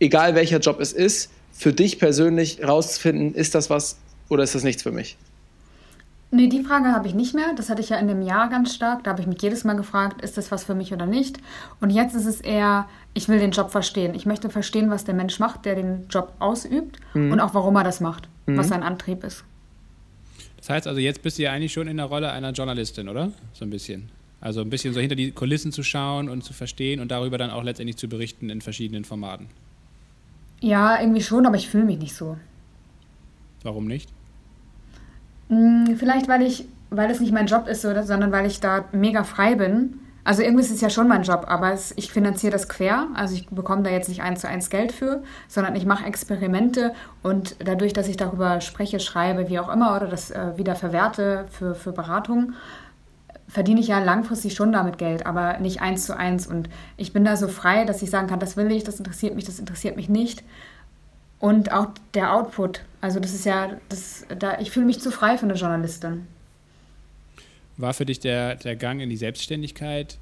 egal welcher Job es ist, für dich persönlich rauszufinden, ist das was oder ist das nichts für mich? Nee, die Frage habe ich nicht mehr. Das hatte ich ja in dem Jahr ganz stark. Da habe ich mich jedes Mal gefragt, ist das was für mich oder nicht? Und jetzt ist es eher, ich will den Job verstehen. Ich möchte verstehen, was der Mensch macht, der den Job ausübt mhm. und auch warum er das macht, mhm. was sein Antrieb ist. Das heißt also, jetzt bist du ja eigentlich schon in der Rolle einer Journalistin, oder? So ein bisschen. Also ein bisschen so hinter die Kulissen zu schauen und zu verstehen und darüber dann auch letztendlich zu berichten in verschiedenen Formaten. Ja, irgendwie schon, aber ich fühle mich nicht so. Warum nicht? Hm, vielleicht, weil ich, weil es nicht mein Job ist, sondern weil ich da mega frei bin. Also irgendwie ist es ja schon mein Job, aber es, ich finanziere das quer. Also ich bekomme da jetzt nicht eins zu eins Geld für, sondern ich mache Experimente und dadurch, dass ich darüber spreche, schreibe, wie auch immer, oder das äh, wieder verwerte für, für Beratung, verdiene ich ja langfristig schon damit Geld, aber nicht eins zu eins. Und ich bin da so frei, dass ich sagen kann, das will ich, das interessiert mich, das interessiert mich nicht. Und auch der Output. Also das ist ja, das, da, ich fühle mich zu frei für eine Journalistin. War für dich der, der Gang in die Selbstständigkeit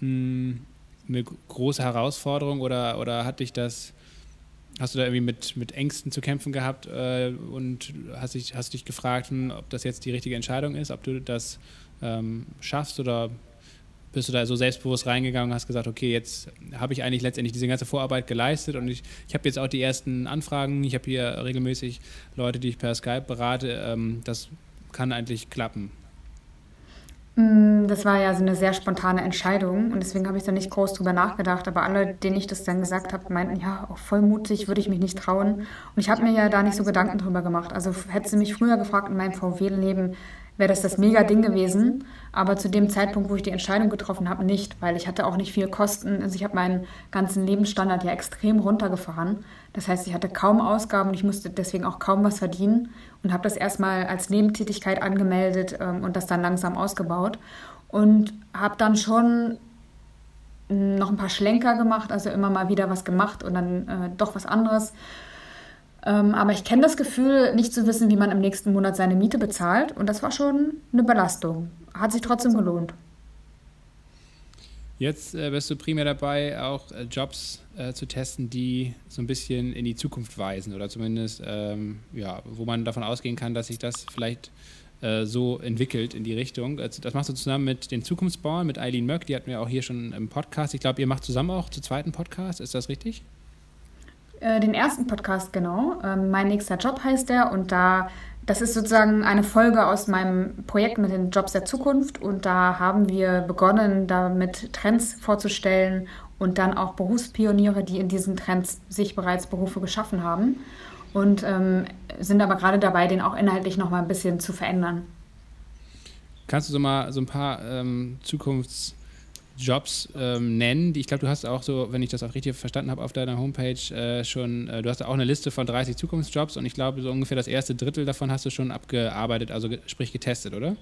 mh, hm, eine große Herausforderung oder, oder hat dich das, hast du da irgendwie mit, mit Ängsten zu kämpfen gehabt äh, und hast dich, hast dich gefragt, hm, ob das jetzt die richtige Entscheidung ist, ob du das ähm, schaffst oder bist du da so selbstbewusst reingegangen und hast gesagt, okay, jetzt habe ich eigentlich letztendlich diese ganze Vorarbeit geleistet und ich, ich habe jetzt auch die ersten Anfragen, ich habe hier regelmäßig Leute, die ich per Skype berate, ähm, das kann eigentlich klappen. Mm, das war ja so eine sehr spontane Entscheidung und deswegen habe ich da nicht groß drüber nachgedacht. Aber alle, denen ich das dann gesagt habe, meinten, ja, auch voll mutig, würde ich mich nicht trauen. Und ich habe mir ja da nicht so Gedanken drüber gemacht. Also hätte sie mich früher gefragt in meinem VW-Leben, wäre das das mega Ding gewesen. Aber zu dem Zeitpunkt, wo ich die Entscheidung getroffen habe, nicht, weil ich hatte auch nicht viel Kosten. Also ich habe meinen ganzen Lebensstandard ja extrem runtergefahren. Das heißt, ich hatte kaum Ausgaben und ich musste deswegen auch kaum was verdienen und habe das erstmal als Nebentätigkeit angemeldet ähm, und das dann langsam ausgebaut. Und habe dann schon noch ein paar Schlenker gemacht, also immer mal wieder was gemacht und dann äh, doch was anderes. Ähm, aber ich kenne das Gefühl, nicht zu wissen, wie man im nächsten Monat seine Miete bezahlt. Und das war schon eine Belastung. Hat sich trotzdem gelohnt. Jetzt äh, bist du primär dabei, auch äh, Jobs äh, zu testen, die so ein bisschen in die Zukunft weisen oder zumindest, ähm, ja, wo man davon ausgehen kann, dass sich das vielleicht äh, so entwickelt in die Richtung. Äh, das machst du zusammen mit den Zukunftsbauern, mit Eileen Möck, die hatten wir auch hier schon im Podcast. Ich glaube, ihr macht zusammen auch zu zweiten Podcast, ist das richtig? Äh, den ersten Podcast, genau. Ähm, mein nächster Job heißt der und da, das ist sozusagen eine Folge aus meinem Projekt mit den Jobs der Zukunft und da haben wir begonnen, damit Trends vorzustellen und dann auch Berufspioniere, die in diesen Trends sich bereits Berufe geschaffen haben und ähm, sind aber gerade dabei, den auch inhaltlich noch mal ein bisschen zu verändern. Kannst du so mal so ein paar ähm, Zukunfts- Jobs ähm, nennen. Die, ich glaube, du hast auch so, wenn ich das auch richtig verstanden habe, auf deiner Homepage äh, schon, äh, du hast auch eine Liste von 30 Zukunftsjobs und ich glaube, so ungefähr das erste Drittel davon hast du schon abgearbeitet, also sprich getestet, oder?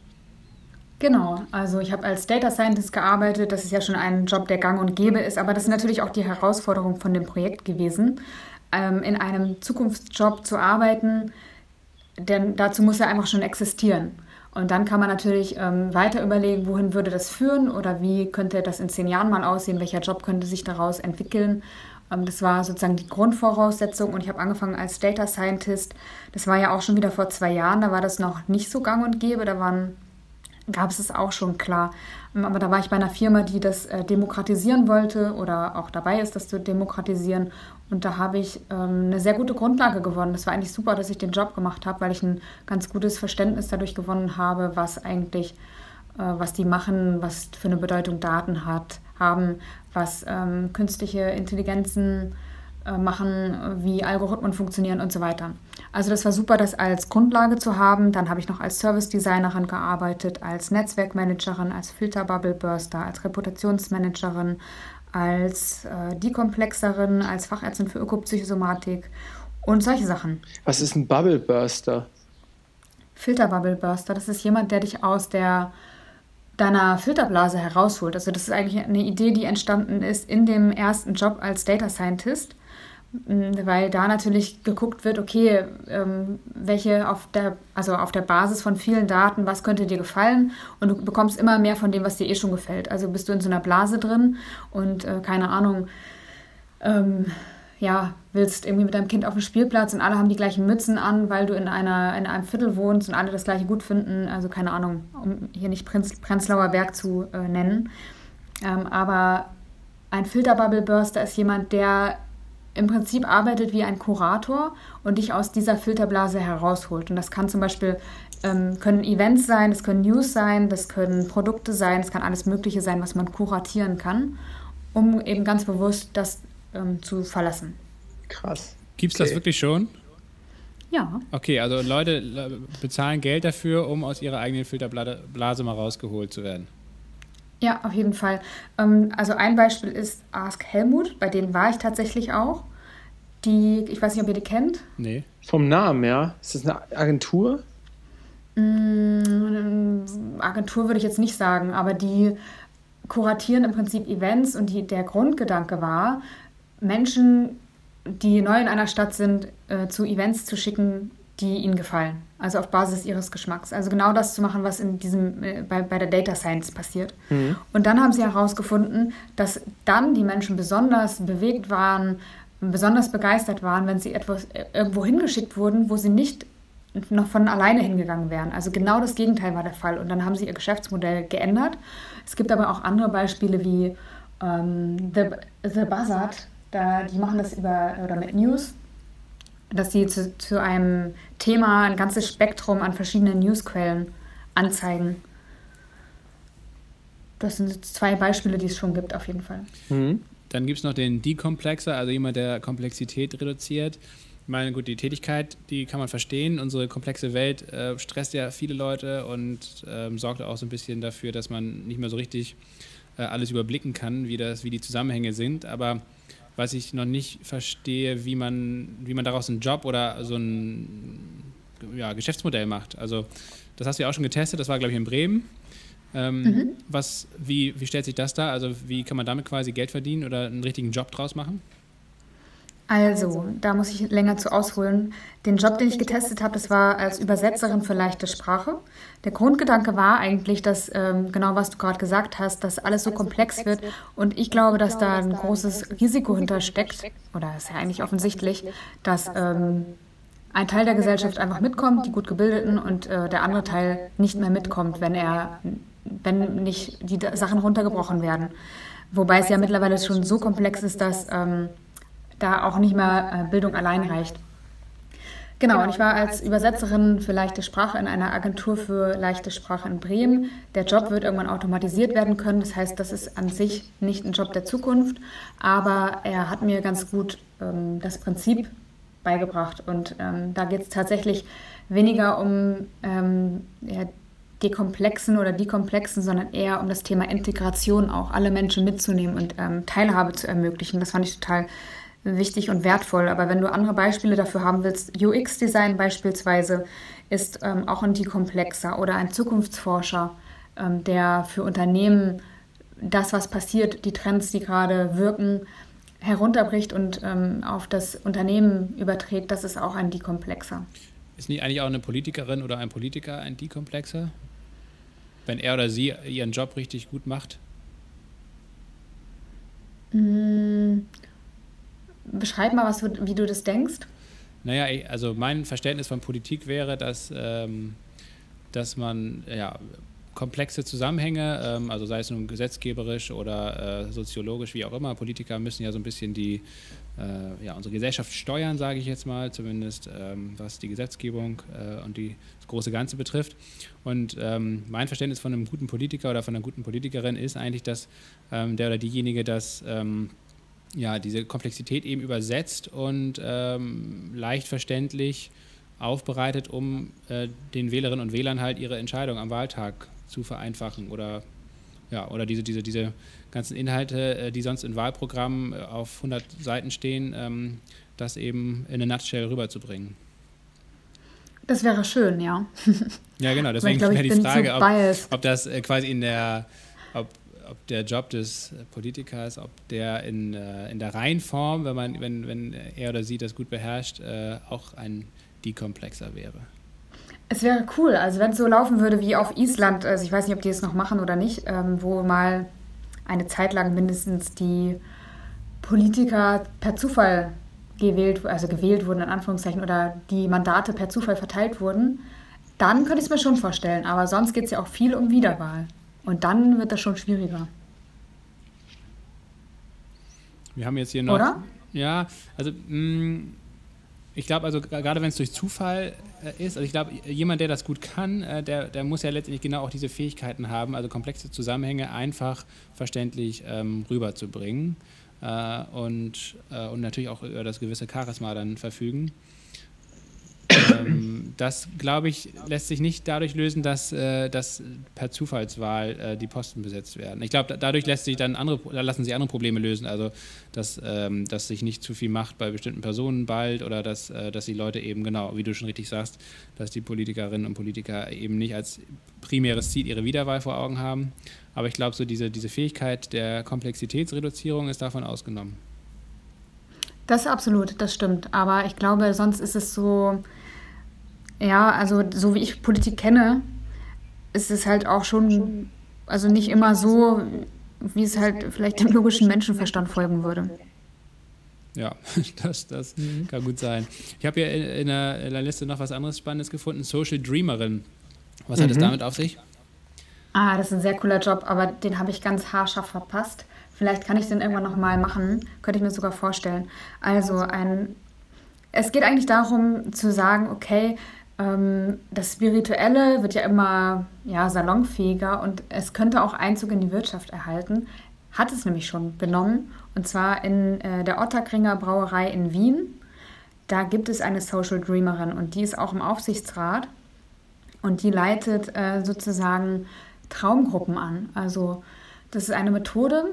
Genau, also ich habe als Data Scientist gearbeitet, das ist ja schon ein Job, der gang und gäbe ist, aber das ist natürlich auch die Herausforderung von dem Projekt gewesen, ähm, in einem Zukunftsjob zu arbeiten, denn dazu muss er einfach schon existieren. Und dann kann man natürlich ähm, weiter überlegen, wohin würde das führen oder wie könnte das in zehn Jahren mal aussehen, welcher Job könnte sich daraus entwickeln. Ähm, das war sozusagen die Grundvoraussetzung und ich habe angefangen als Data Scientist. Das war ja auch schon wieder vor zwei Jahren, da war das noch nicht so gang und gäbe, da waren gab es es auch schon klar. Ähm, aber da war ich bei einer Firma, die das äh, demokratisieren wollte oder auch dabei ist, das zu demokratisieren. Und da habe ich ähm, eine sehr gute Grundlage gewonnen. Das war eigentlich super, dass ich den Job gemacht habe, weil ich ein ganz gutes Verständnis dadurch gewonnen habe, was eigentlich, äh, was die machen, was für eine Bedeutung Daten hat, haben, was ähm, künstliche Intelligenzen äh, machen, wie Algorithmen funktionieren und so weiter. Also das war super, das als Grundlage zu haben. Dann habe ich noch als Service Designerin gearbeitet, als Netzwerkmanagerin, als Filterbubble Burster, als Reputationsmanagerin, als äh, Dekomplexerin, als Fachärztin für Ökopsychosomatik und solche Sachen. Was ist ein Bubble Burster? Filterbubble Burster, das ist jemand, der dich aus der deiner Filterblase herausholt. Also das ist eigentlich eine Idee, die entstanden ist in dem ersten Job als Data Scientist. Mm, weil da natürlich geguckt wird, okay, ähm, welche auf der, also auf der Basis von vielen Daten, was könnte dir gefallen und du bekommst immer mehr von dem, was dir eh schon gefällt. Also bist du in so einer Blase drin und äh, keine Ahnung, ähm, ja, willst irgendwie mit deinem Kind auf den Spielplatz und alle haben die gleichen Mützen an, weil du in, einer, in einem Viertel wohnst und alle das gleiche gut finden. Also keine Ahnung, um hier nicht Prinz, Prenzlauer Berg zu äh, nennen. Ähm, aber ein Filterbubble-Burster ist jemand, der im Prinzip arbeitet wie ein Kurator und dich aus dieser Filterblase herausholt. Und das kann zum Beispiel ähm, können Events sein, das können News sein, das können Produkte sein, es kann alles Mögliche sein, was man kuratieren kann, um eben ganz bewusst das ähm, zu verlassen. Krass. Gibt es das wirklich schon? Ja. Okay, also Leute bezahlen Geld dafür, um aus ihrer eigenen Filterblase mal rausgeholt zu werden. Ja, auf jeden Fall. Ähm, also ein Beispiel ist Ask Helmut, bei denen war ich tatsächlich auch. Die, ich weiß nicht, ob ihr die kennt. Nee. Vom Namen, ja. Ist das eine Agentur? Mm, Agentur würde ich jetzt nicht sagen, aber die kuratieren im Prinzip Events und die, der Grundgedanke war, Menschen, die neu in einer Stadt sind, äh, zu Events zu schicken, die ihnen gefallen. Also auf Basis ihres Geschmacks. Also genau das zu machen, was in diesem, äh, bei, bei der Data Science passiert. Mhm. Und dann haben sie herausgefunden, dass dann die Menschen besonders bewegt waren, besonders begeistert waren, wenn sie etwas äh, irgendwo hingeschickt wurden, wo sie nicht noch von alleine hingegangen wären. Also genau das Gegenteil war der Fall. Und dann haben sie ihr Geschäftsmodell geändert. Es gibt aber auch andere Beispiele wie ähm, The, The Buzzard. Da, die machen das über oder mit News dass sie zu, zu einem Thema ein ganzes Spektrum an verschiedenen Newsquellen anzeigen. Das sind zwei Beispiele, die es schon gibt, auf jeden Fall. Mhm. Dann gibt es noch den Decomplexer, also jemand, der Komplexität reduziert. Ich meine, gut, die Tätigkeit, die kann man verstehen. Unsere komplexe Welt äh, stresst ja viele Leute und ähm, sorgt auch so ein bisschen dafür, dass man nicht mehr so richtig äh, alles überblicken kann, wie, das, wie die Zusammenhänge sind. Aber was ich noch nicht verstehe, wie man, wie man daraus einen Job oder so ein ja, Geschäftsmodell macht. Also das hast du ja auch schon getestet, das war, glaube ich, in Bremen. Ähm, mhm. was, wie, wie stellt sich das da? Also wie kann man damit quasi Geld verdienen oder einen richtigen Job draus machen? Also, da muss ich länger zu ausholen. Den Job, den ich getestet habe, das war als Übersetzerin für leichte Sprache. Der Grundgedanke war eigentlich, dass ähm, genau was du gerade gesagt hast, dass alles so komplex wird. Und ich glaube, dass da ein großes Risiko hintersteckt, oder ist ja eigentlich offensichtlich, dass ähm, ein Teil der Gesellschaft einfach mitkommt, die gut gebildeten, und äh, der andere Teil nicht mehr mitkommt, wenn er, wenn nicht die Sachen runtergebrochen werden. Wobei es ja mittlerweile schon so komplex ist, dass ähm, da auch nicht mehr äh, Bildung allein reicht. Genau, und ich war als Übersetzerin für leichte Sprache in einer Agentur für leichte Sprache in Bremen. Der Job wird irgendwann automatisiert werden können. Das heißt, das ist an sich nicht ein Job der Zukunft, aber er hat mir ganz gut ähm, das Prinzip beigebracht. Und ähm, da geht es tatsächlich weniger um ähm, ja, die Komplexen oder die Komplexen, sondern eher um das Thema Integration auch, alle Menschen mitzunehmen und ähm, Teilhabe zu ermöglichen. Das fand ich total wichtig und wertvoll. Aber wenn du andere Beispiele dafür haben willst, UX-Design beispielsweise ist ähm, auch ein komplexer oder ein Zukunftsforscher, ähm, der für Unternehmen das, was passiert, die Trends, die gerade wirken, herunterbricht und ähm, auf das Unternehmen überträgt, das ist auch ein Dekomplexer. Ist nicht eigentlich auch eine Politikerin oder ein Politiker ein Dekomplexer? Wenn er oder sie ihren Job richtig gut macht? Mmh Beschreib mal, was, wie du das denkst. Naja, also mein Verständnis von Politik wäre, dass, ähm, dass man ja, komplexe Zusammenhänge, ähm, also sei es nun gesetzgeberisch oder äh, soziologisch, wie auch immer, Politiker müssen ja so ein bisschen die, äh, ja, unsere Gesellschaft steuern, sage ich jetzt mal, zumindest ähm, was die Gesetzgebung äh, und die, das große Ganze betrifft. Und ähm, mein Verständnis von einem guten Politiker oder von einer guten Politikerin ist eigentlich, dass ähm, der oder diejenige das ähm, ja, diese Komplexität eben übersetzt und ähm, leicht verständlich aufbereitet, um äh, den Wählerinnen und Wählern halt ihre Entscheidung am Wahltag zu vereinfachen oder ja, oder diese, diese, diese ganzen Inhalte, äh, die sonst in Wahlprogrammen äh, auf 100 Seiten stehen, ähm, das eben in eine Nutshell rüberzubringen. Das wäre schön, ja. Ja, genau, deswegen wäre die Frage, ob, ob, das äh, quasi in der, ob ob der Job des Politikers, ob der in, äh, in der Reihenform, wenn, man, wenn, wenn er oder sie das gut beherrscht, äh, auch ein Dekomplexer wäre. Es wäre cool, also wenn es so laufen würde wie auf Island, also ich weiß nicht, ob die es noch machen oder nicht, ähm, wo mal eine Zeit lang mindestens die Politiker per Zufall gewählt, also gewählt wurden in Anführungszeichen oder die Mandate per Zufall verteilt wurden, dann könnte ich es mir schon vorstellen. Aber sonst geht es ja auch viel um Wiederwahl. Und dann wird das schon schwieriger. Wir haben jetzt hier noch. Oder? Ja, also mh, mm, ich glaube, also gerade wenn es durch Zufall äh, ist, also ich glaube, jemand, der das gut kann, äh, der, der muss ja letztendlich genau auch diese Fähigkeiten haben, also komplexe Zusammenhänge einfach verständlich ähm, rüberzubringen äh, und, äh, und natürlich auch über das gewisse Charisma dann verfügen ähm, das, glaube ich, lässt sich nicht dadurch lösen, dass, äh, dass per Zufallswahl äh, die Posten besetzt werden. Ich glaube, da, dadurch lässt sich dann andere, da lassen sich andere Probleme lösen. Also, dass, ähm, dass sich nicht zu viel macht bei bestimmten Personen bald oder dass, äh, dass die Leute eben, genau, wie du schon richtig sagst, dass die Politikerinnen und Politiker eben nicht als primäres Ziel ihre Wiederwahl vor Augen haben. Aber ich glaube, so diese, diese Fähigkeit der Komplexitätsreduzierung ist davon ausgenommen. Das ist absolut, das stimmt. Aber ich glaube, sonst ist es so, ja, also so wie ich Politik kenne, ist es halt auch schon, also nicht immer so, wie es halt vielleicht dem logischen Menschenverstand folgen würde. Ja, das, das mhm. kann gut sein. Ich habe hier in der, in der, Liste noch was anderes Spannendes gefunden. Social Dreamerin. Was mhm. hat es mhm. damit auf sich? Ah, das ist ein sehr cooler Job, aber den habe ich ganz haarscharf verpasst. Vielleicht kann ich den irgendwann nochmal machen. Könnte ich mir sogar vorstellen. Also ein. Es geht eigentlich darum zu sagen, okay, das Spirituelle wird ja immer ja, salonfähiger und es könnte auch Einzug in die Wirtschaft erhalten. Hat es nämlich schon genommen und zwar in äh, der Otterkringer Brauerei in Wien. Da gibt es eine Social Dreamerin und die ist auch im Aufsichtsrat und die leitet äh, sozusagen Traumgruppen an. Also das ist eine Methode,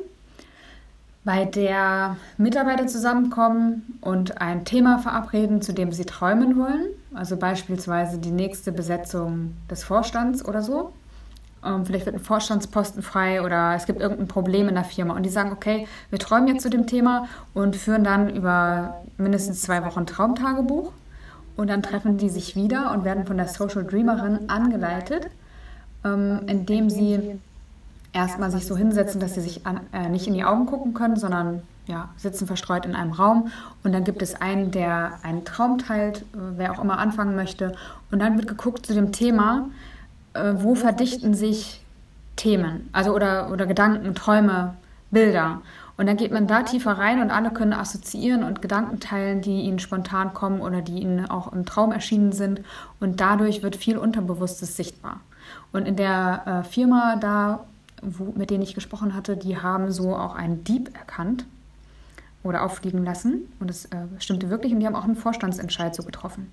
bei der Mitarbeiter zusammenkommen und ein Thema verabreden, zu dem sie träumen wollen. Also beispielsweise die nächste Besetzung des Vorstands oder so. Ähm, vielleicht wird ein Vorstandsposten frei oder es gibt irgendein Problem in der Firma. Und die sagen, okay, wir träumen jetzt zu dem Thema und führen dann über mindestens zwei Wochen Traumtagebuch. Und dann treffen die sich wieder und werden von der Social Dreamerin angeleitet, ähm, indem sie erstmal sich so hinsetzen, dass sie sich an, äh, nicht in die Augen gucken können, sondern ja, sitzen verstreut in einem Raum. Und dann gibt es einen, der einen Traum teilt, äh, wer auch immer anfangen möchte. Und dann wird geguckt zu dem Thema, äh, wo verdichten sich Themen, also oder, oder Gedanken, Träume, Bilder. Und dann geht man da tiefer rein und alle können assoziieren und Gedanken teilen, die ihnen spontan kommen oder die ihnen auch im Traum erschienen sind. Und dadurch wird viel Unterbewusstes sichtbar. Und in der äh, Firma da wo, mit denen ich gesprochen hatte, die haben so auch einen Dieb erkannt oder auffliegen lassen. Und das äh, stimmte wirklich. Und die haben auch einen Vorstandsentscheid so getroffen.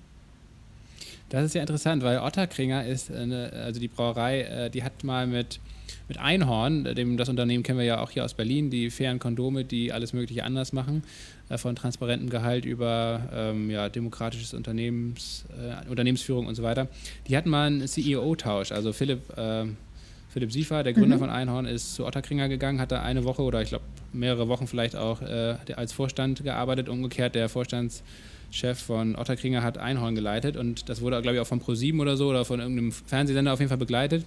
Das ist ja interessant, weil Otterkringer ist, eine, also die Brauerei, äh, die hat mal mit, mit Einhorn, dem, das Unternehmen kennen wir ja auch hier aus Berlin, die fairen Kondome, die alles Mögliche anders machen, äh, von transparentem Gehalt über ähm, ja, demokratisches Unternehmens, äh, Unternehmensführung und so weiter. Die hatten mal einen CEO-Tausch. Also Philipp äh, Philipp Siefer, der Gründer mhm. von Einhorn, ist zu Otterkringer gegangen, hat da eine Woche oder ich glaube mehrere Wochen vielleicht auch äh, als Vorstand gearbeitet. Umgekehrt, der Vorstandschef von Otterkringer hat Einhorn geleitet und das wurde, glaube ich, auch von ProSieben oder so oder von irgendeinem Fernsehsender auf jeden Fall begleitet.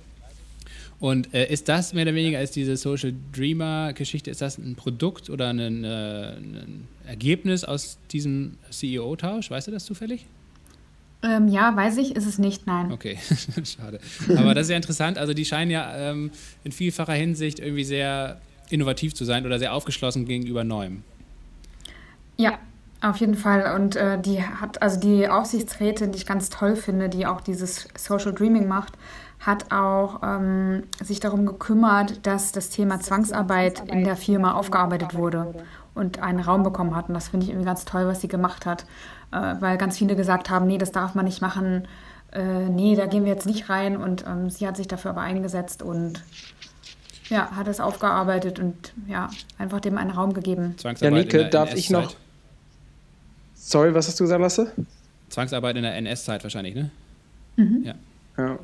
Und äh, ist das mehr oder weniger als diese Social Dreamer-Geschichte, ist das ein Produkt oder ein, äh, ein Ergebnis aus diesem CEO-Tausch? Weißt du das zufällig? Ähm, ja, weiß ich, ist es nicht, nein. Okay, schade. Aber das ist ja interessant. Also die scheinen ja ähm, in vielfacher Hinsicht irgendwie sehr innovativ zu sein oder sehr aufgeschlossen gegenüber Neuem. Ja, auf jeden Fall. Und äh, die hat, also die Aufsichtsrätin, die ich ganz toll finde, die auch dieses Social Dreaming macht, hat auch ähm, sich darum gekümmert, dass das Thema Zwangsarbeit in der Firma aufgearbeitet wurde und einen Raum bekommen hat. Und das finde ich irgendwie ganz toll, was sie gemacht hat äh, weil ganz viele gesagt haben, nee, das darf man nicht machen, äh, nee, da gehen wir jetzt nicht rein. Und ähm, sie hat sich dafür aber eingesetzt und ja, hat es aufgearbeitet und ja, einfach dem einen Raum gegeben. Zwangsarbeit Janike, darf ich noch. Sorry, was hast du gesagt, Lasse? Zwangsarbeit in der NS-Zeit wahrscheinlich, ne? Mhm. Ja. ja.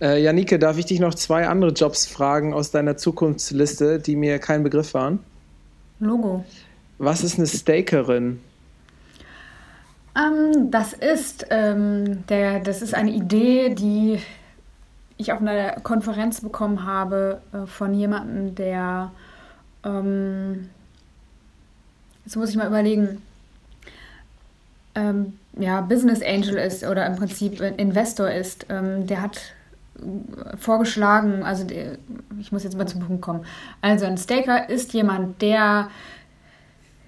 Äh, Janike, darf ich dich noch zwei andere Jobs fragen aus deiner Zukunftsliste, die mir kein Begriff waren? Logo. Was ist eine Stakerin? Ähm, das ist ähm, der, das ist eine Idee, die ich auf einer Konferenz bekommen habe äh, von jemandem, der ähm, jetzt muss ich mal überlegen. ähm, ja, Business Angel ist oder im Prinzip Investor ist, ähm, der hat vorgeschlagen, also ich muss jetzt mal zum Punkt kommen. Also ein Staker ist jemand, der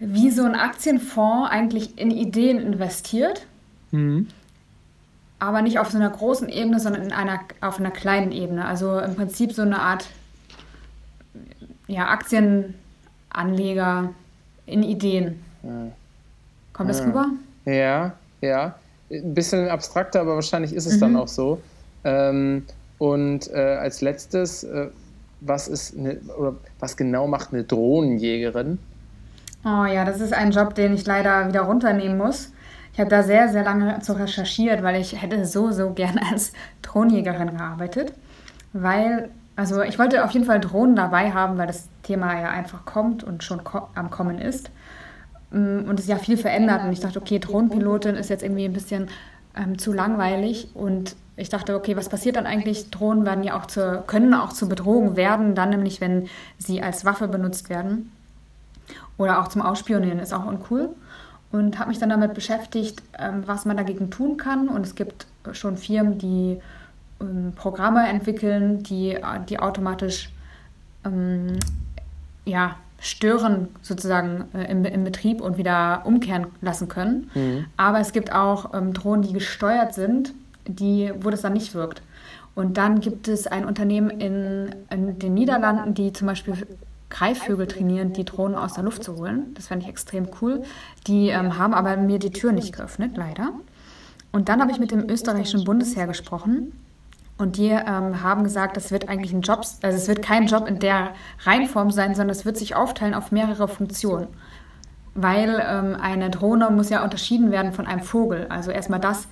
wie so ein Aktienfonds eigentlich in Ideen investiert, mhm. aber nicht auf so einer großen Ebene, sondern in einer, auf einer kleinen Ebene. Also im Prinzip so eine Art ja, Aktienanleger in Ideen. Mhm. Kommt das mhm. rüber? Ja, ja. Ein bisschen abstrakter, aber wahrscheinlich ist es mhm. dann auch so. Ähm, und äh, als letztes, äh, was ist eine, oder was genau macht eine Drohnenjägerin? Oh ja, das ist ein Job, den ich leider wieder runternehmen muss. Ich habe da sehr, sehr lange zu recherchiert, weil ich hätte so, so gerne als Drohnenjägerin gearbeitet. Weil, also ich wollte auf jeden Fall Drohnen dabei haben, weil das Thema ja einfach kommt und schon ko am Kommen ist. Mm, und es ja viel verändert. Und ich dachte, okay, Drohnenpilotin ist jetzt irgendwie ein bisschen ähm, zu langweilig. Und ich dachte, okay, was passiert dann eigentlich? Drohnen werden ja auch zu, können auch zu Bedrohungen werden, dann nämlich, wenn sie als Waffe benutzt werden. Oder auch zum Ausspionieren ist auch uncool. Und habe mich dann damit beschäftigt, ähm, was man dagegen tun kann. Und es gibt schon Firmen, die ähm, Programme entwickeln, die, die automatisch ähm, ja, stören sozusagen äh, im, im, Betrieb und wieder umkehren lassen können. Mhm. Aber es gibt auch ähm, Drohnen, die gesteuert sind, die, wo das dann nicht wirkt. Und dann gibt es ein Unternehmen in, in den Niederlanden, die zum Beispiel Greifvögel trainieren, die Drohnen aus der Luft zu holen. Das fände ich extrem cool. Die ähm, haben aber mir die Tür nicht geöffnet, leider. Und dann habe ich mit dem österreichischen Bundesheer gesprochen und die ähm, haben gesagt, das wird eigentlich ein Job, also es wird kein Job in der Reihenform sein, sondern es wird sich aufteilen auf mehrere Funktionen. Weil ähm, eine Drohne muss ja unterschieden werden von einem Vogel. Also erstmal das,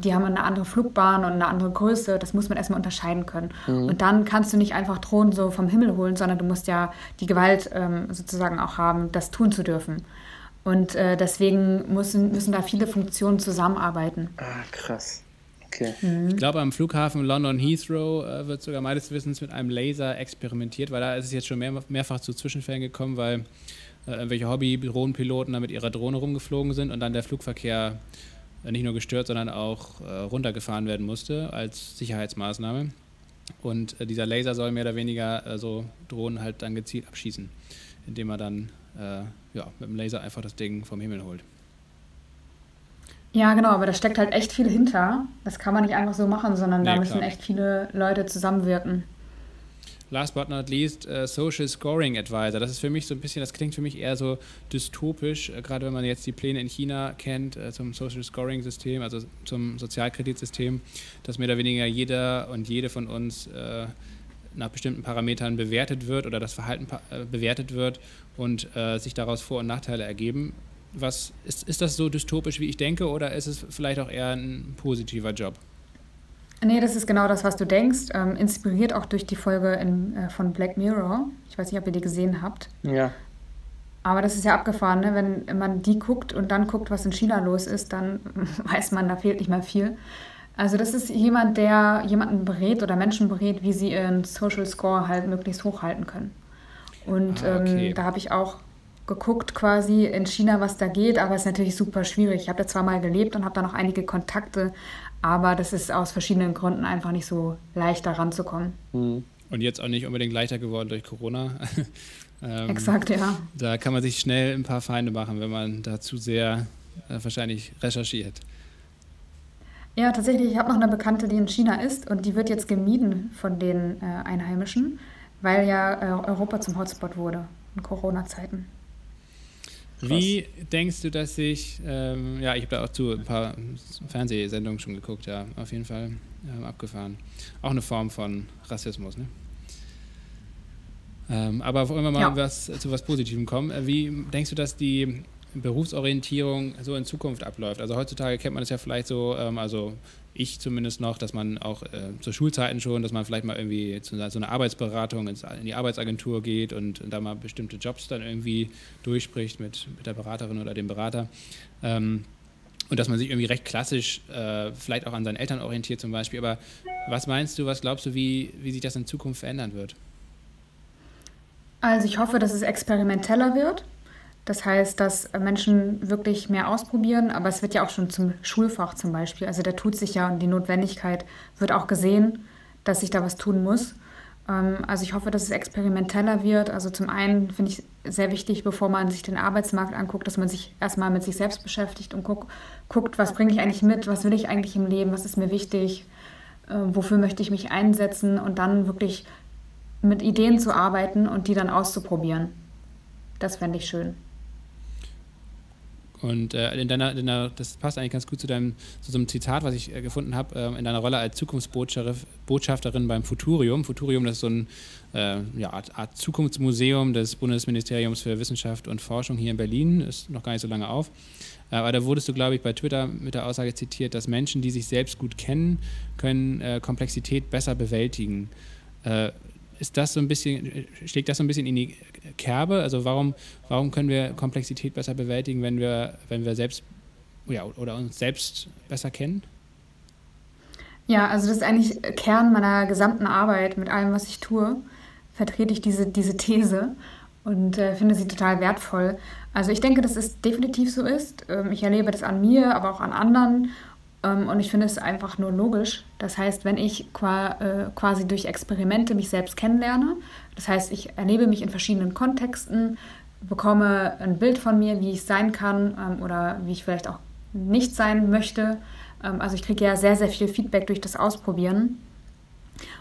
die haben eine andere Flugbahn und eine andere Größe, das muss man erstmal unterscheiden können. Mhm. Und dann kannst du nicht einfach Drohnen so vom Himmel holen, sondern du musst ja die Gewalt ähm, sozusagen auch haben, das tun zu dürfen. Und äh, deswegen müssen, müssen da viele Funktionen zusammenarbeiten. Ah, krass. Okay. Mhm. Ich glaube, am Flughafen London Heathrow äh, wird sogar meines Wissens mit einem Laser experimentiert, weil da ist es jetzt schon mehr, mehrfach zu Zwischenfällen gekommen, weil äh, irgendwelche Hobby-Drohnenpiloten da mit ihrer Drohne rumgeflogen sind und dann der Flugverkehr äh, nicht nur gestört, sondern auch äh, runtergefahren werden musste als Sicherheitsmaßnahme. Und äh, dieser Laser soll mehr oder weniger äh, so Drohnen halt dann gezielt abschießen, indem er dann ja, mit dem Laser einfach das Ding vom Himmel holt. Ja, genau, aber da steckt halt echt viel hinter. Das kann man nicht einfach so machen, sondern nee, da müssen klar. echt viele Leute zusammenwirken. Last but not least, uh, Social Scoring Advisor. Das ist für mich so ein bisschen, das klingt für mich eher so dystopisch, äh, gerade wenn man jetzt die Pläne in China kennt äh, zum Social Scoring System, also zum Sozialkreditsystem, dass mehr oder weniger jeder und jede von uns äh, nach bestimmten Parametern bewertet wird oder das Verhalten äh, bewertet wird und äh, sich daraus Vor- und Nachteile ergeben was ist, ist das so dystopisch, wie ich denke, oder ist es vielleicht auch eher ein positiver Job? Nee, das ist genau das, was du denkst. Ähm, inspiriert auch durch die Folge in, äh, von Black Mirror. Ich weiß nicht, ob ihr die gesehen habt. Ja. Aber das ist ja abgefahren, ne? wenn man die guckt und dann guckt, was in China los ist, dann weiß man, da fehlt nicht mehr viel. Also das ist jemand, der jemanden berät oder Menschen berät, wie sie ihren Social Score halt möglichst hochhalten können. Und ah, okay. ähm, da habe ich auch geguckt quasi in China, was da geht, aber es ist natürlich super schwierig. Ich habe da zwar mal gelebt und habe da noch einige Kontakte, aber das ist aus verschiedenen Gründen einfach nicht so leicht da ranzukommen. Mhm. Und jetzt auch nicht unbedingt leichter geworden durch Corona. ähm, Exakt, ja. Da kann man sich schnell ein paar Feinde machen, wenn man da zu sehr äh, wahrscheinlich recherchiert. Ja, tatsächlich, ich habe noch eine Bekannte, die in China ist und die wird jetzt gemieden von den äh, Einheimischen, weil ja äh, Europa zum Hotspot wurde in Corona-Zeiten. Wie denkst du, dass sich, ähm, ja, ich habe da auch zu ein paar Fernsehsendungen schon geguckt, ja, auf jeden Fall ähm, abgefahren. Auch eine Form von Rassismus, ne? Ähm, aber wollen wir mal ja. was, zu was Positivem kommen. Äh, wie denkst du, dass die Berufsorientierung so in Zukunft abläuft? Also heutzutage kennt man es ja vielleicht so, ähm, also ich zumindest noch, dass man auch äh, zur Schulzeiten schon, dass man vielleicht mal irgendwie zu so einer Arbeitsberatung ins, in die Arbeitsagentur geht und, und, da mal bestimmte Jobs dann irgendwie durchspricht mit, mit der Beraterin oder dem Berater. Ähm, und dass man sich irgendwie recht klassisch äh, vielleicht auch an seinen Eltern orientiert zum Beispiel. Aber was meinst du, was glaubst du, wie, wie sich das in Zukunft verändern wird? Also ich hoffe, dass es experimenteller wird Das heißt, dass Menschen wirklich mehr ausprobieren, aber es wird ja auch schon zum Schulfach zum Beispiel. Also da tut sich ja und die Notwendigkeit wird auch gesehen, dass sich da was tun muss. Ähm, also ich hoffe, dass es experimenteller wird. Also zum einen finde ich sehr wichtig, bevor man sich den Arbeitsmarkt anguckt, dass man sich erstmal mit sich selbst beschäftigt und guck, guckt, was bringe ich eigentlich mit, was will ich eigentlich im Leben, was ist mir wichtig, äh, wofür möchte ich mich einsetzen und dann wirklich mit Ideen zu arbeiten und die dann auszuprobieren. Das fände ich schön. Und äh, in, deiner, in deiner, das passt eigentlich ganz gut zu deinem, zu so einem Zitat, was ich äh, gefunden habe, äh, in deiner Rolle als Zukunftsbotschafterin beim Futurium. Futurium, das ist so eine äh, ja, Art, Art, Zukunftsmuseum des Bundesministeriums für Wissenschaft und Forschung hier in Berlin, ist noch gar nicht so lange auf. Äh, aber da wurdest du, glaube ich, bei Twitter mit der Aussage zitiert, dass Menschen, die sich selbst gut kennen, können äh, Komplexität besser bewältigen ist das so ein bisschen, schlägt das so ein bisschen in die Kerbe? Also warum, warum können wir Komplexität besser bewältigen, wenn wir, wenn wir selbst ja, oder uns selbst besser kennen? Ja, also das ist eigentlich Kern meiner gesamten Arbeit mit allem, was ich tue, vertrete ich diese, diese These und äh, finde sie total wertvoll. Also ich denke, dass es definitiv so ist. Ähm, ich erlebe das an mir, aber auch an anderen und ich finde es einfach nur logisch. Das heißt, wenn ich äh, quasi durch Experimente mich selbst kennenlerne, das heißt, ich erlebe mich in verschiedenen Kontexten, bekomme ein Bild von mir, wie ich sein kann ähm, oder wie ich vielleicht auch nicht sein möchte. Ähm, also ich kriege ja sehr, sehr viel Feedback durch das Ausprobieren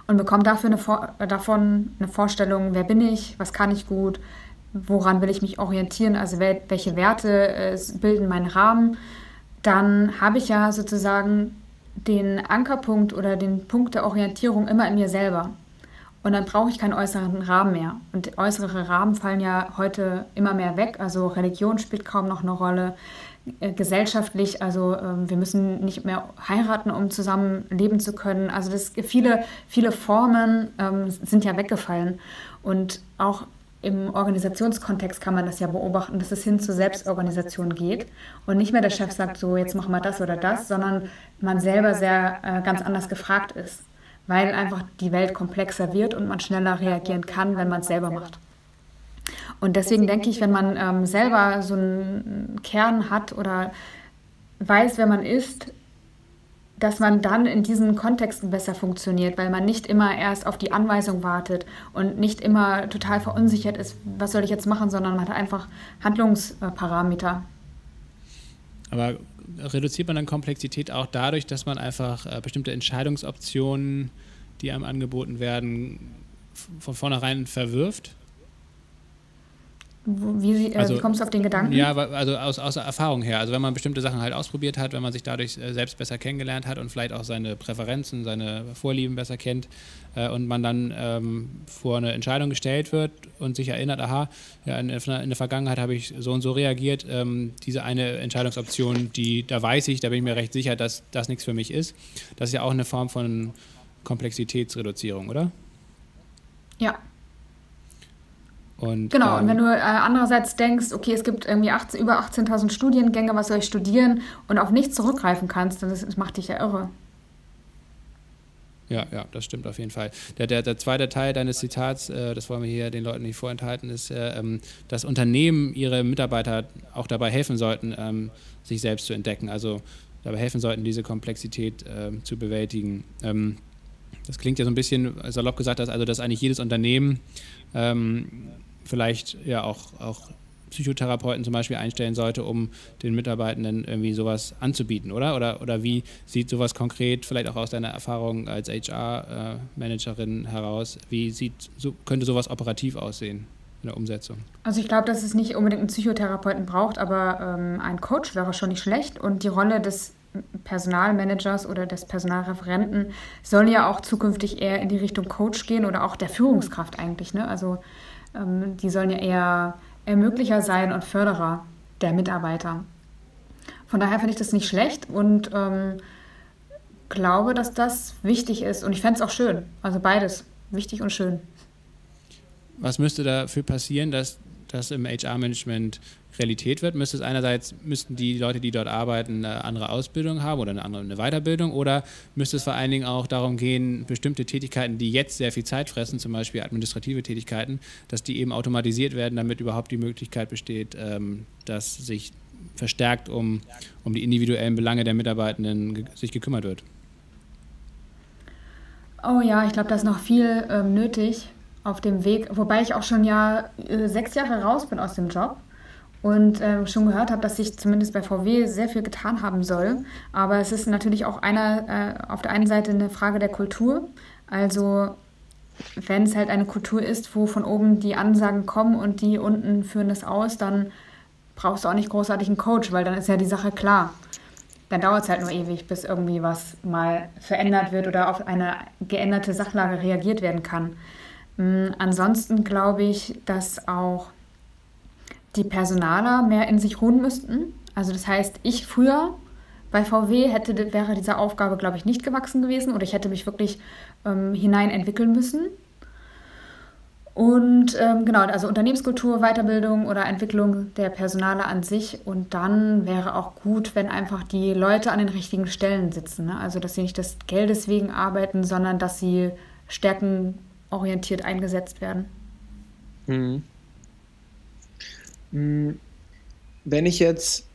und bekomme dafür eine davon eine Vorstellung, wer bin ich, was kann ich gut, woran will ich mich orientieren, also welche Werte äh, bilden meinen Rahmen dann habe ich ja sozusagen den Ankerpunkt oder den Punkt der Orientierung immer in mir selber. Und dann brauche ich keinen äußeren Rahmen mehr. Und äußere Rahmen fallen ja heute immer mehr weg. Also Religion spielt kaum noch eine Rolle. Äh, gesellschaftlich, also ähm, wir müssen nicht mehr heiraten, um zusammen leben zu können. Also das, viele, viele Formen ähm, sind ja weggefallen. Und auch im Organisationskontext kann man das ja beobachten, dass es hin zur Selbstorganisation geht und nicht mehr der Chef sagt, so jetzt machen wir das oder das, sondern man selber sehr äh, ganz anders gefragt ist, weil einfach die Welt komplexer wird und man schneller reagieren kann, wenn man es selber macht. Und deswegen denke ich, wenn man ähm, selber so einen Kern hat oder weiß, wer man ist, dass man dann in diesen Kontexten besser funktioniert, weil man nicht immer erst auf die Anweisung wartet und nicht immer total verunsichert ist, was soll ich jetzt machen, sondern man hat einfach Handlungsparameter. Aber reduziert man dann Komplexität auch dadurch, dass man einfach äh, bestimmte Entscheidungsoptionen, die einem angeboten werden, von vornherein verwirft? Wie, äh, also, wie, kommst du auf den Gedanken? Ja, also aus, aus Erfahrung her. Also wenn man bestimmte Sachen halt ausprobiert hat, wenn man sich dadurch äh, selbst besser kennengelernt hat und vielleicht auch seine Präferenzen, seine Vorlieben besser kennt äh, und man dann ähm, vor eine Entscheidung gestellt wird und sich erinnert, aha, ja, in, in der Vergangenheit habe ich so und so reagiert, ähm, diese eine Entscheidungsoption, die, da weiß ich, da bin ich mir recht sicher, dass das nichts für mich ist. Das ist ja auch eine Form von Komplexitätsreduzierung, oder? Ja, und, genau, ähm, und wenn du äh, andererseits denkst, okay, es gibt irgendwie 18, über 18.000 Studiengänge, was soll ich studieren und auf nichts zurückgreifen kannst, dann das, das macht dich ja irre. Ja, ja, das stimmt auf jeden Fall. Der, der, der zweite Teil deines Zitats, äh, das wollen wir hier den Leuten nicht vorenthalten, ist, äh, ähm, dass Unternehmen ihre Mitarbeiter auch dabei helfen sollten, ähm, sich selbst zu entdecken, also dabei helfen sollten, diese Komplexität ähm, zu bewältigen. Ähm, das klingt ja so ein bisschen salopp gesagt, dass, also dass eigentlich jedes Unternehmen ähm, vielleicht ja auch, auch Psychotherapeuten zum Beispiel einstellen sollte, um den Mitarbeitenden irgendwie sowas anzubieten, oder? Oder, oder wie sieht sowas konkret, vielleicht auch aus deiner Erfahrung als HR-Managerin heraus, wie sieht, so, könnte sowas operativ aussehen? in der Umsetzung? Also ich glaube, dass es nicht unbedingt einen Psychotherapeuten braucht, aber ähm, ein Coach wäre schon nicht schlecht. Und die Rolle des Personalmanagers oder des Personalreferenten soll ja auch zukünftig eher in die Richtung Coach gehen oder auch der Führungskraft eigentlich. Ne? Also ähm, die sollen ja eher Ermöglicher sein und Förderer der Mitarbeiter. Von daher finde ich das nicht schlecht und ähm, glaube, dass das wichtig ist. Und ich fände es auch schön. Also beides, wichtig und schön. Was müsste dafür passieren, dass, das im HR-Management Realität wird, müsste es einerseits, müssten die Leute, die dort arbeiten, eine andere Ausbildung haben oder eine andere eine Weiterbildung oder müsste es vor allen Dingen auch darum gehen, bestimmte Tätigkeiten, die jetzt sehr viel Zeit fressen, zum Beispiel administrative Tätigkeiten, dass die eben automatisiert werden, damit überhaupt die Möglichkeit besteht, ähm, dass sich verstärkt um, um die individuellen Belange der Mitarbeitenden sich gekümmert wird. Oh ja, ich glaube, da ist noch viel ähm, nötig auf dem Weg, wobei ich auch schon ja äh, sechs Jahre raus bin aus dem Job und äh, schon gehört habe, dass sich zumindest bei VW sehr viel getan haben soll. Aber es ist natürlich auch einer, äh, auf der einen Seite eine Frage der Kultur. Also wenn es halt eine Kultur ist, wo von oben die Ansagen kommen und die unten führen das aus, dann brauchst du auch nicht großartig einen Coach, weil dann ist ja die Sache klar. Dann dauert es halt nur ewig, bis irgendwie was mal verändert wird oder auf eine geänderte Sachlage reagiert werden kann. Mm, ansonsten glaube ich, dass auch die Personaler mehr in sich ruhen müssten. Also das heißt, ich früher bei VW hätte, wäre dieser Aufgabe, glaube ich, nicht gewachsen gewesen oder ich hätte mich wirklich ähm, hinein entwickeln müssen. Und ähm, genau, also Unternehmenskultur, Weiterbildung oder Entwicklung der Personale an sich. Und dann wäre auch gut, wenn einfach die Leute an den richtigen Stellen sitzen. Ne? Also, dass sie nicht des Geldes wegen arbeiten, sondern dass sie stärken orientiert eingesetzt werden. Mhm. Mhm. Wenn ich jetzt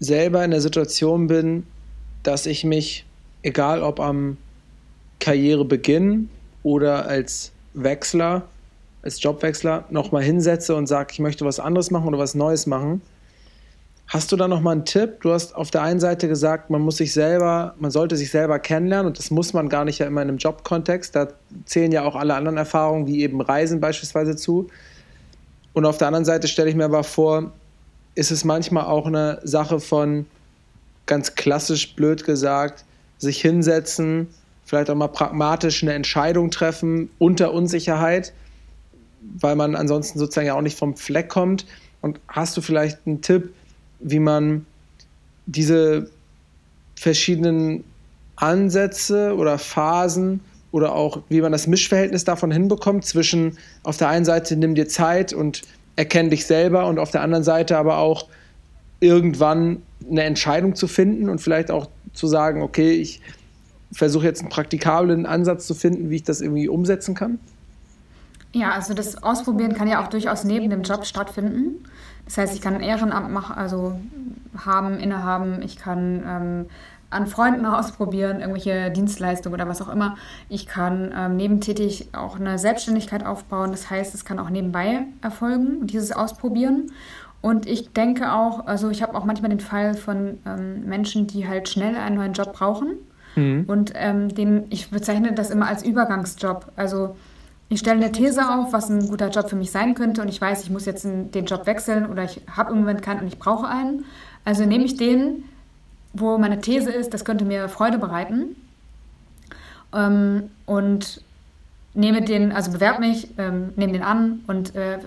selber in der Situation bin, dass ich mich, egal ob am Karrierebeginn oder als Wechsler, als Jobwechsler, nochmal hinsetze und sage, ich möchte was anderes machen oder was Neues machen, Hast du da noch mal einen Tipp? Du hast auf der einen Seite gesagt, man muss sich selber, man sollte sich selber kennenlernen und das muss man gar nicht ja immer in einem Jobkontext. Da zählen ja auch alle anderen Erfahrungen, wie eben Reisen beispielsweise zu. Und auf der anderen Seite stelle ich mir aber vor, ist es manchmal auch eine Sache von ganz klassisch blöd gesagt, sich hinsetzen, vielleicht auch mal pragmatisch eine Entscheidung treffen unter Unsicherheit, weil man ansonsten sozusagen ja auch nicht vom Fleck kommt. Und hast du vielleicht einen Tipp, wie man diese verschiedenen Ansätze oder Phasen oder auch wie man das Mischverhältnis davon hinbekommt zwischen auf der einen Seite nimm dir Zeit und erkenn dich selber und auf der anderen Seite aber auch irgendwann eine Entscheidung zu finden und vielleicht auch zu sagen, okay, ich versuche jetzt einen praktikablen Ansatz zu finden, wie ich das irgendwie umsetzen kann? Ja, also das Ausprobieren kann ja auch durchaus neben dem Job stattfinden. Das heißt, ich kann ein Ehrenamt machen, also haben, innehaben, ich kann ähm, an Freunden ausprobieren, irgendwelche Dienstleistungen oder was auch immer. Ich kann ähm, nebentätig auch eine Selbstständigkeit aufbauen. Das heißt, es kann auch nebenbei erfolgen, dieses Ausprobieren. Und ich denke auch, also ich habe auch manchmal den Fall von ähm, Menschen, die halt schnell einen neuen Job brauchen. Mhm. Und ähm, den, ich bezeichne das immer als Übergangsjob. Also ich stelle eine These auf, was ein guter Job für mich sein könnte und ich weiß, ich muss jetzt den Job wechseln oder ich habe im Moment keinen und ich brauche einen. Also nehme ich den, wo meine These ist, das könnte mir Freude bereiten. Ähm, und nehme den, also bewerbe mich, ähm, nehme den an und äh,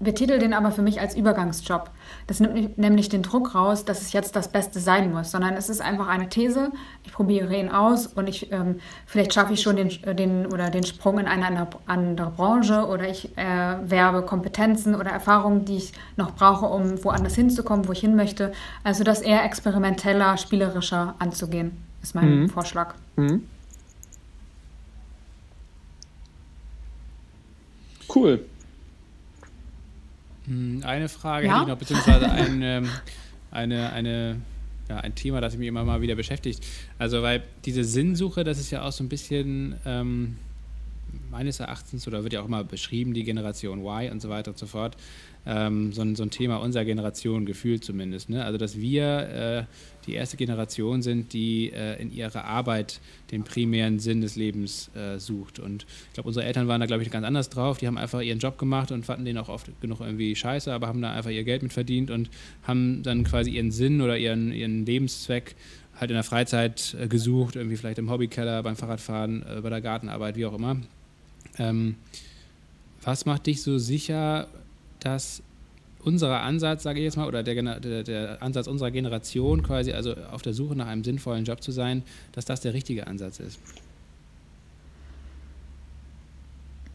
betitel den aber für mich als Übergangsjob. Das nimmt nämlich den Druck raus, dass es jetzt das Beste sein muss, sondern es ist einfach eine These. Ich probiere ihn aus und ich ähm, vielleicht schaffe ich schon den, äh, den oder den Sprung in eine andere Branche oder ich erwerbe Kompetenzen oder Erfahrungen, die ich noch brauche, um woanders hinzukommen, wo ich hin möchte. Also das eher experimenteller, spielerischer anzugehen, ist mein mhm. Vorschlag. Mhm. Cool. Hm, eine Frage ja? hätte ich noch, beziehungsweise ein, ähm, eine, eine, ja, ein Thema, das mich immer mal wieder beschäftigt. Also, weil diese Sinnsuche, das ist ja auch so ein bisschen ähm, meines Erachtens, oder wird ja auch immer beschrieben, die Generation Y und so weiter und so fort, ähm, so, ein, so ein Thema unserer Generation, gefühlt zumindest. Ne? Also, dass wir äh, die erste Generation sind, die äh, in ihrer Arbeit den primären Sinn des Lebens äh, sucht. Und ich glaube, unsere Eltern waren da, glaube ich, ganz anders drauf. Die haben einfach ihren Job gemacht und fanden den auch oft genug irgendwie scheiße, aber haben da einfach ihr Geld mit verdient und haben dann quasi ihren Sinn oder ihren, ihren Lebenszweck halt in der Freizeit äh, gesucht, irgendwie vielleicht im Hobbykeller, beim Fahrradfahren, äh, bei der Gartenarbeit, wie auch immer. Ähm, was macht dich so sicher, dass unser Ansatz, sage ich jetzt mal, oder der, der, der, Ansatz unserer Generation quasi, also auf der Suche nach einem sinnvollen Job zu sein, dass das der richtige Ansatz ist?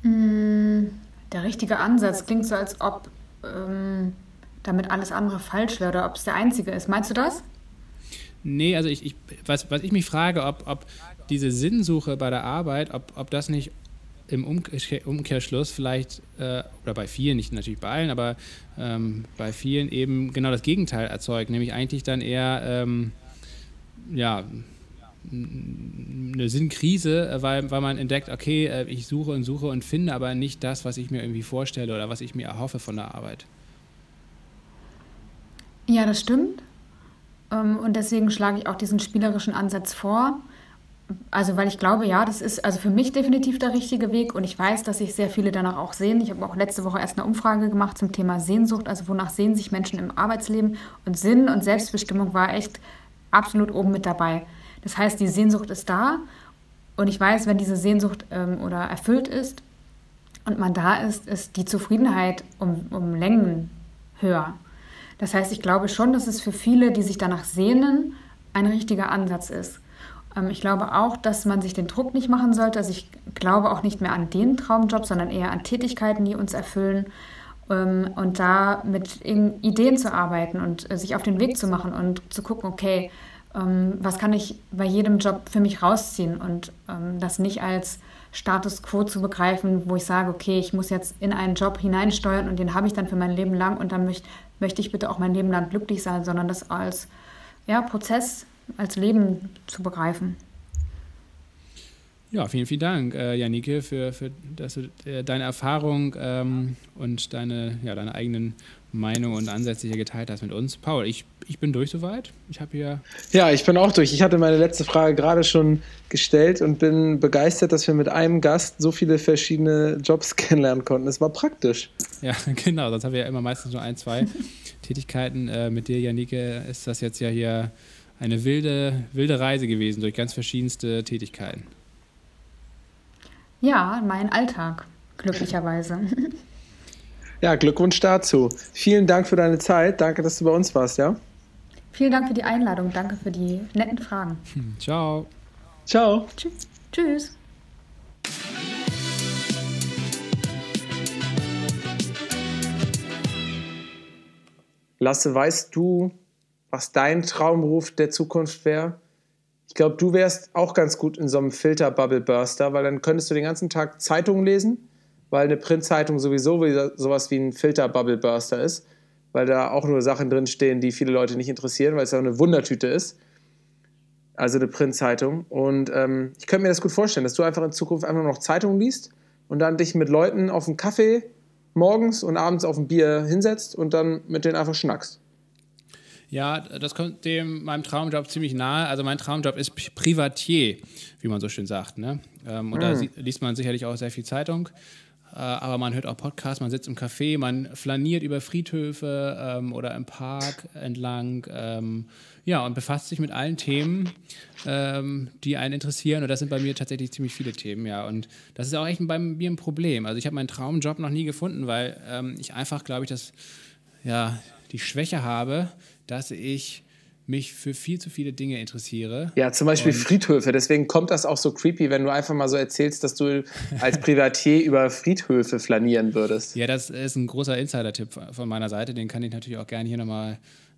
Mm, Der richtige Ansatz klingt so, als ob ähm, damit alles andere falsch wäre oder ob es der einzige ist. Meinst du das? Nee, also ich, ich was, was ich mich frage, ob, ob diese Sinnsuche bei der Arbeit, ob, ob das nicht im Umkehrschluss vielleicht, äh, oder bei vielen, nicht natürlich bei allen, aber ähm, bei vielen eben genau das Gegenteil erzeugt, nämlich eigentlich dann eher, ähm, ja, eine Sinnkrise, weil, weil man entdeckt, okay, äh, ich suche und suche und finde aber nicht das, was ich mir irgendwie vorstelle oder was ich mir erhoffe von der Arbeit. Ja, das stimmt. Ähm, und deswegen schlage ich auch diesen spielerischen Ansatz vor. Also, weil ich glaube, ja, das ist also für mich definitiv der richtige Weg und ich weiß, dass sich sehr viele danach auch sehen. Ich habe auch letzte Woche erst eine Umfrage gemacht zum Thema Sehnsucht, also wonach sehen sich Menschen im Arbeitsleben und Sinn und Selbstbestimmung war echt absolut oben mit dabei. Das heißt, die Sehnsucht ist da und ich weiß, wenn diese Sehnsucht ähm, oder erfüllt ist und man da ist, ist die Zufriedenheit um, um Längen höher. Das heißt, ich glaube schon, dass es für viele, die sich danach sehnen, ein richtiger Ansatz ist. Ähm, ich glaube auch, dass man sich den Druck nicht machen sollte. Also ich glaube auch nicht mehr an den Traumjob, sondern eher an Tätigkeiten, die uns erfüllen. Ähm, und da mit Ideen zu arbeiten und äh, sich auf den Weg zu machen und zu gucken, okay, ähm, was kann ich bei jedem Job für mich rausziehen und das nicht als Status quo zu begreifen, wo ich sage, okay, ich muss jetzt in einen Job hineinsteuern und den habe ich dann für mein Leben lang und dann möcht, möchte ich bitte auch mein Leben lang glücklich sein, sondern das als ja, Prozess, als Leben zu begreifen. Ja, vielen, vielen Dank, äh, Janike, für, für dass du, äh, deine Erfahrung ähm, und deine, ja, deine eigenen Meinungen und Ansätze hier geteilt hast mit uns. Paul, ich, ich bin durch soweit. Ich habe hier. Ja, ich bin auch durch. Ich hatte meine letzte Frage gerade schon gestellt und bin begeistert, dass wir mit einem Gast so viele verschiedene Jobs kennenlernen konnten. Es war praktisch. Ja, genau. Sonst haben wir ja immer meistens nur ein, zwei Tätigkeiten. Äh, mit dir, Janike, ist das jetzt ja hier eine wilde, wilde Reise gewesen durch ganz verschiedenste Tätigkeiten. Ja, mein Alltag, glücklicherweise. Ja, Glückwunsch dazu. Vielen Dank für deine Zeit. Danke, dass du bei uns warst, ja? Vielen Dank für die Einladung. Danke für die netten Fragen. Hm, ciao. Ciao. Tschüss. Tschüss. Lasse, weißt du, was dein Traumberuf der Zukunft wäre? Ich glaube, du wärst auch ganz gut in so einem Filter-Bubble-Burster, weil dann könntest du den ganzen Tag Zeitungen lesen, weil eine Printzeitung sowieso sowas wie ein Filter-Bubble-Burster ist, weil da auch nur Sachen drinstehen, die viele Leute nicht interessieren, weil es ja eine Wundertüte ist. Also eine Printzeitung. Und ähm, ich könnte mir das gut vorstellen, dass du einfach in Zukunft einfach noch Zeitungen liest und dann dich mit Leuten auf einen Kaffee morgens und abends auf ein Bier hinsetzt und dann mit denen einfach schnackst. Ja, das kommt dem meinem Traumjob ziemlich nahe. Also mein Traumjob ist Privatier, wie man so schön sagt. Ne? Ähm, und mhm. da liest man sicherlich auch sehr viel Zeitung. Äh, aber man hört auch Podcasts, man sitzt im Café, man flaniert über Friedhöfe ähm, oder im Park entlang. Ähm, ja, und befasst sich mit allen Themen, die einen interessieren. Und das sind bei mir tatsächlich ziemlich viele Themen, ja. Und das ist auch echt bei mir ein Problem. Also ich habe meinen Traumjob noch nie gefunden, weil ich einfach, glaube ich, das, ja, die Schwäche habe, dass ich mich für viel zu viele Dinge interessiere. Ja, zum Beispiel und Friedhöfe. Deswegen kommt das auch so creepy, wenn du einfach mal so erzählst, dass du als Privatier über Friedhöfe flanieren würdest. Ja, das ist ein großer Insider-Tipp von meiner Seite. Den kann ich natürlich auch gerne hier nochmal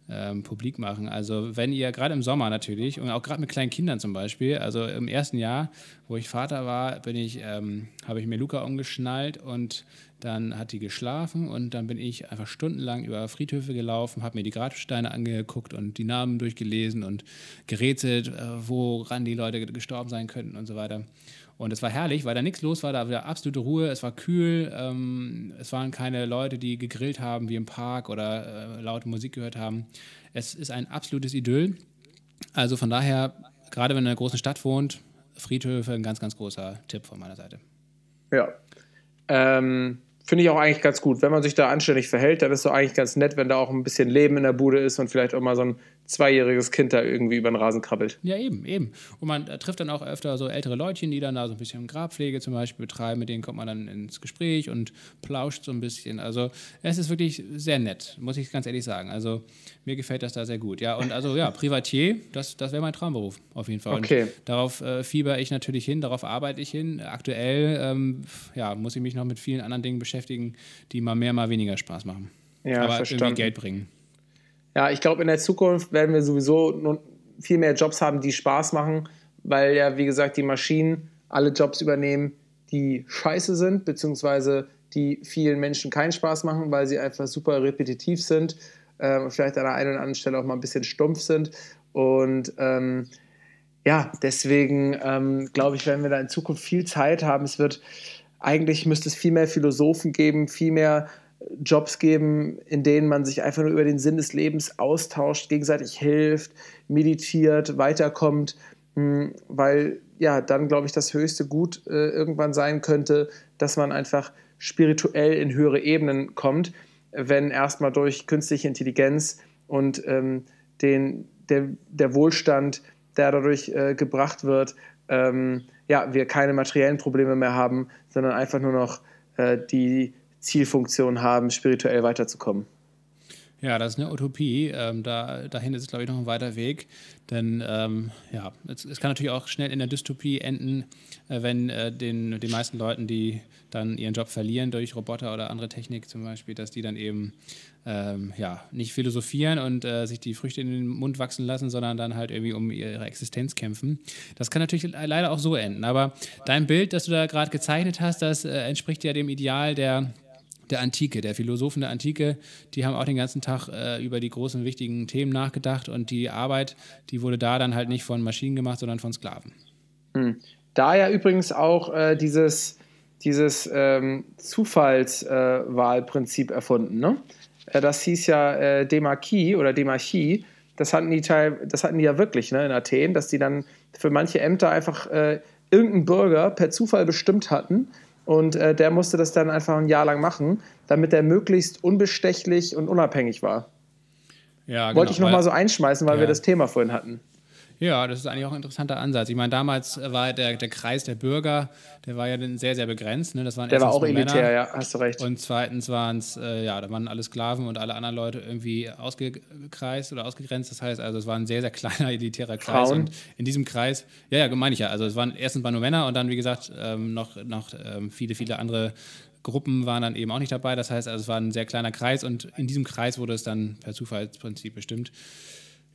ähm, publik machen. Also wenn ihr gerade im Sommer natürlich und auch gerade mit kleinen Kindern zum Beispiel, also im ersten Jahr, wo ich Vater war, bin ich, ähm, habe ich mir Luca umgeschnallt und dann hat die geschlafen und dann bin ich einfach stundenlang über Friedhöfe gelaufen, habe mir die Grabsteine angeguckt und die Namen durchgelesen und gerätselt, äh, woran die Leute gestorben sein könnten und so weiter. Und es war herrlich, weil da nichts los war, da war absolute Ruhe, es war kühl, ähm, es waren keine Leute, die gegrillt haben wie im Park oder äh, laute Musik gehört haben. Es ist ein absolutes Idyll. Also von daher, gerade wenn du in einer großen Stadt wohnt, Friedhöfe ein ganz, ganz großer Tipp von meiner Seite. Ja. Ähm, Finde ich auch eigentlich ganz gut. Wenn man sich da anständig verhält, dann ist es eigentlich ganz nett, wenn da auch ein bisschen Leben in der Bude ist und vielleicht auch mal so ein zweijähriges Kind da irgendwie über den Rasen krabbelt. Ja, eben, eben. Und man äh, trifft dann auch öfter so ältere Leutchen, die dann da so ein bisschen Grabpflege zum Beispiel betreiben. Mit denen kommt man dann ins Gespräch und plauscht so ein bisschen. Also es ist wirklich sehr nett, muss ich ganz ehrlich sagen. Also mir gefällt das da sehr gut. Ja, und also ja, Privatier, das, das wäre mein Traumberuf auf jeden Fall. Okay. Und darauf äh, fieber ich natürlich hin, darauf arbeite ich hin. Aktuell ähm, ja, muss ich mich noch mit vielen anderen Dingen beschäftigen, die mal mehr, mal weniger Spaß machen. Ja, Aber verstanden. irgendwie Geld bringen. Ja, ich glaube, in der Zukunft werden wir sowieso viel mehr Jobs haben, die Spaß machen, weil ja, wie gesagt, die Maschinen alle Jobs übernehmen, die scheiße sind, beziehungsweise die vielen Menschen keinen Spaß machen, weil sie einfach super repetitiv sind, äh, vielleicht an der einen oder anderen Stelle auch mal ein bisschen stumpf sind. Und ähm, ja, deswegen ähm, glaube ich, werden wir da in Zukunft viel Zeit haben. Es wird eigentlich müsste es viel mehr Philosophen geben, viel mehr Jobs geben, in denen man sich einfach nur über den Sinn des Lebens austauscht, gegenseitig hilft, meditiert, weiterkommt, mh, weil ja dann glaube ich das höchste Gut äh, irgendwann sein könnte, dass man einfach spirituell in höhere Ebenen kommt, wenn erstmal durch künstliche Intelligenz und ähm, den, der, der Wohlstand, der dadurch äh, gebracht wird, ähm, ja, wir keine materiellen Probleme mehr haben, sondern einfach nur noch äh, die Zielfunktion haben, spirituell weiterzukommen. Ja, das ist eine Utopie. Ähm, da, dahin ist es, glaube ich, noch ein weiter Weg. Denn ähm, ja, es, es, kann natürlich auch schnell in der Dystopie enden, äh, wenn äh, den, den meisten Leuten, die dann ihren Job verlieren durch Roboter oder andere Technik zum Beispiel, dass die dann eben ähm, ja, nicht philosophieren und äh, sich die Früchte in den Mund wachsen lassen, sondern dann halt irgendwie um ihre Existenz kämpfen. Das kann natürlich leider auch so enden. Aber dein Bild, das du da gerade gezeichnet hast, das äh, entspricht ja dem Ideal der der Antike, der Philosophen der Antike, die haben auch den ganzen Tag äh, über die großen wichtigen Themen nachgedacht und die Arbeit, die wurde da dann halt nicht von Maschinen gemacht, sondern von Sklaven. Hm. Da ja übrigens auch äh, dieses, dieses ähm, Zufallswahlprinzip äh, erfunden. Ne? das hieß ja äh, Demarchie oder Demarchie. Das hatten die, Teil, das hatten die ja wirklich ne, in Athen, dass die dann für manche Ämter einfach äh, irgendeinen Bürger per Zufall bestimmt hatten und äh, der musste das dann einfach ein Jahr lang machen, damit er möglichst unbestechlich und unabhängig war. Ja, genau, Wollte ich nochmal so einschmeißen, weil ja. wir das Thema vorhin hatten. Ja, das ist eigentlich auch ein interessanter Ansatz. Ich meine, damals war der, der Kreis der Bürger, der war ja sehr, sehr begrenzt. Ne? Das waren der war auch elitär, Männer. ja, hast du recht. Und zweitens waren es, äh, ja, da waren alle Sklaven und alle anderen Leute irgendwie ausgekreist oder ausgegrenzt. Das heißt, also es war ein sehr, sehr kleiner elitärer Kreis. Frauen. Und in diesem Kreis, ja, ja, meine ich ja. Also es waren erstens mal nur Männer und dann, wie gesagt, ähm, noch, noch ähm, viele, viele andere Gruppen waren dann eben auch nicht dabei. Das heißt, also es war ein sehr kleiner Kreis und in diesem Kreis wurde es dann per Zufallsprinzip bestimmt.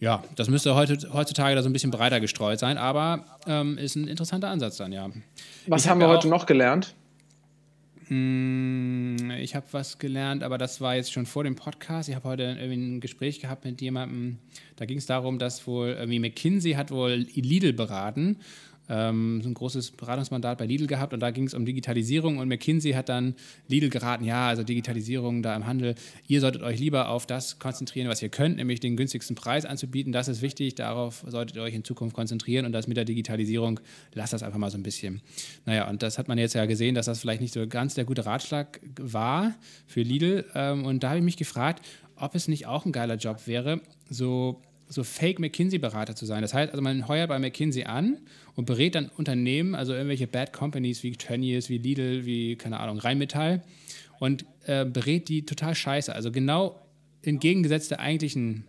Ja, das müsste heutzutage da so ein bisschen breiter gestreut sein, aber ähm, ist ein interessanter Ansatz dann, ja. Was ich haben hab wir heute noch gelernt? Hm, ich habe was gelernt, aber das war jetzt schon vor dem Podcast. Ich habe heute irgendwie ein Gespräch gehabt mit jemandem, da ging es darum, dass wohl irgendwie McKinsey hat wohl Lidl beraten ähm, so ein großes Beratungsmandat bei Lidl gehabt und da ging es um Digitalisierung und McKinsey hat dann Lidl geraten, ja, also Digitalisierung da im Handel, ihr solltet euch lieber auf das konzentrieren, was ihr könnt, nämlich den günstigsten Preis anzubieten, das ist wichtig, darauf solltet ihr euch in Zukunft konzentrieren und das mit der Digitalisierung, lasst das einfach mal so ein bisschen. Naja, und das hat man jetzt ja gesehen, dass das vielleicht nicht so ganz der gute Ratschlag war für Lidl. Ähm, und da habe ich mich gefragt, ob es nicht auch ein geiler Job wäre, so so Fake-McKinsey-Berater zu sein. Das heißt, also man heuert bei McKinsey an und berät dann Unternehmen, also irgendwelche Bad Companies wie Tönnies, wie Lidl, wie, keine Ahnung, Rheinmetall und äh, berät die total scheiße. Also genau entgegengesetzt der eigentlichen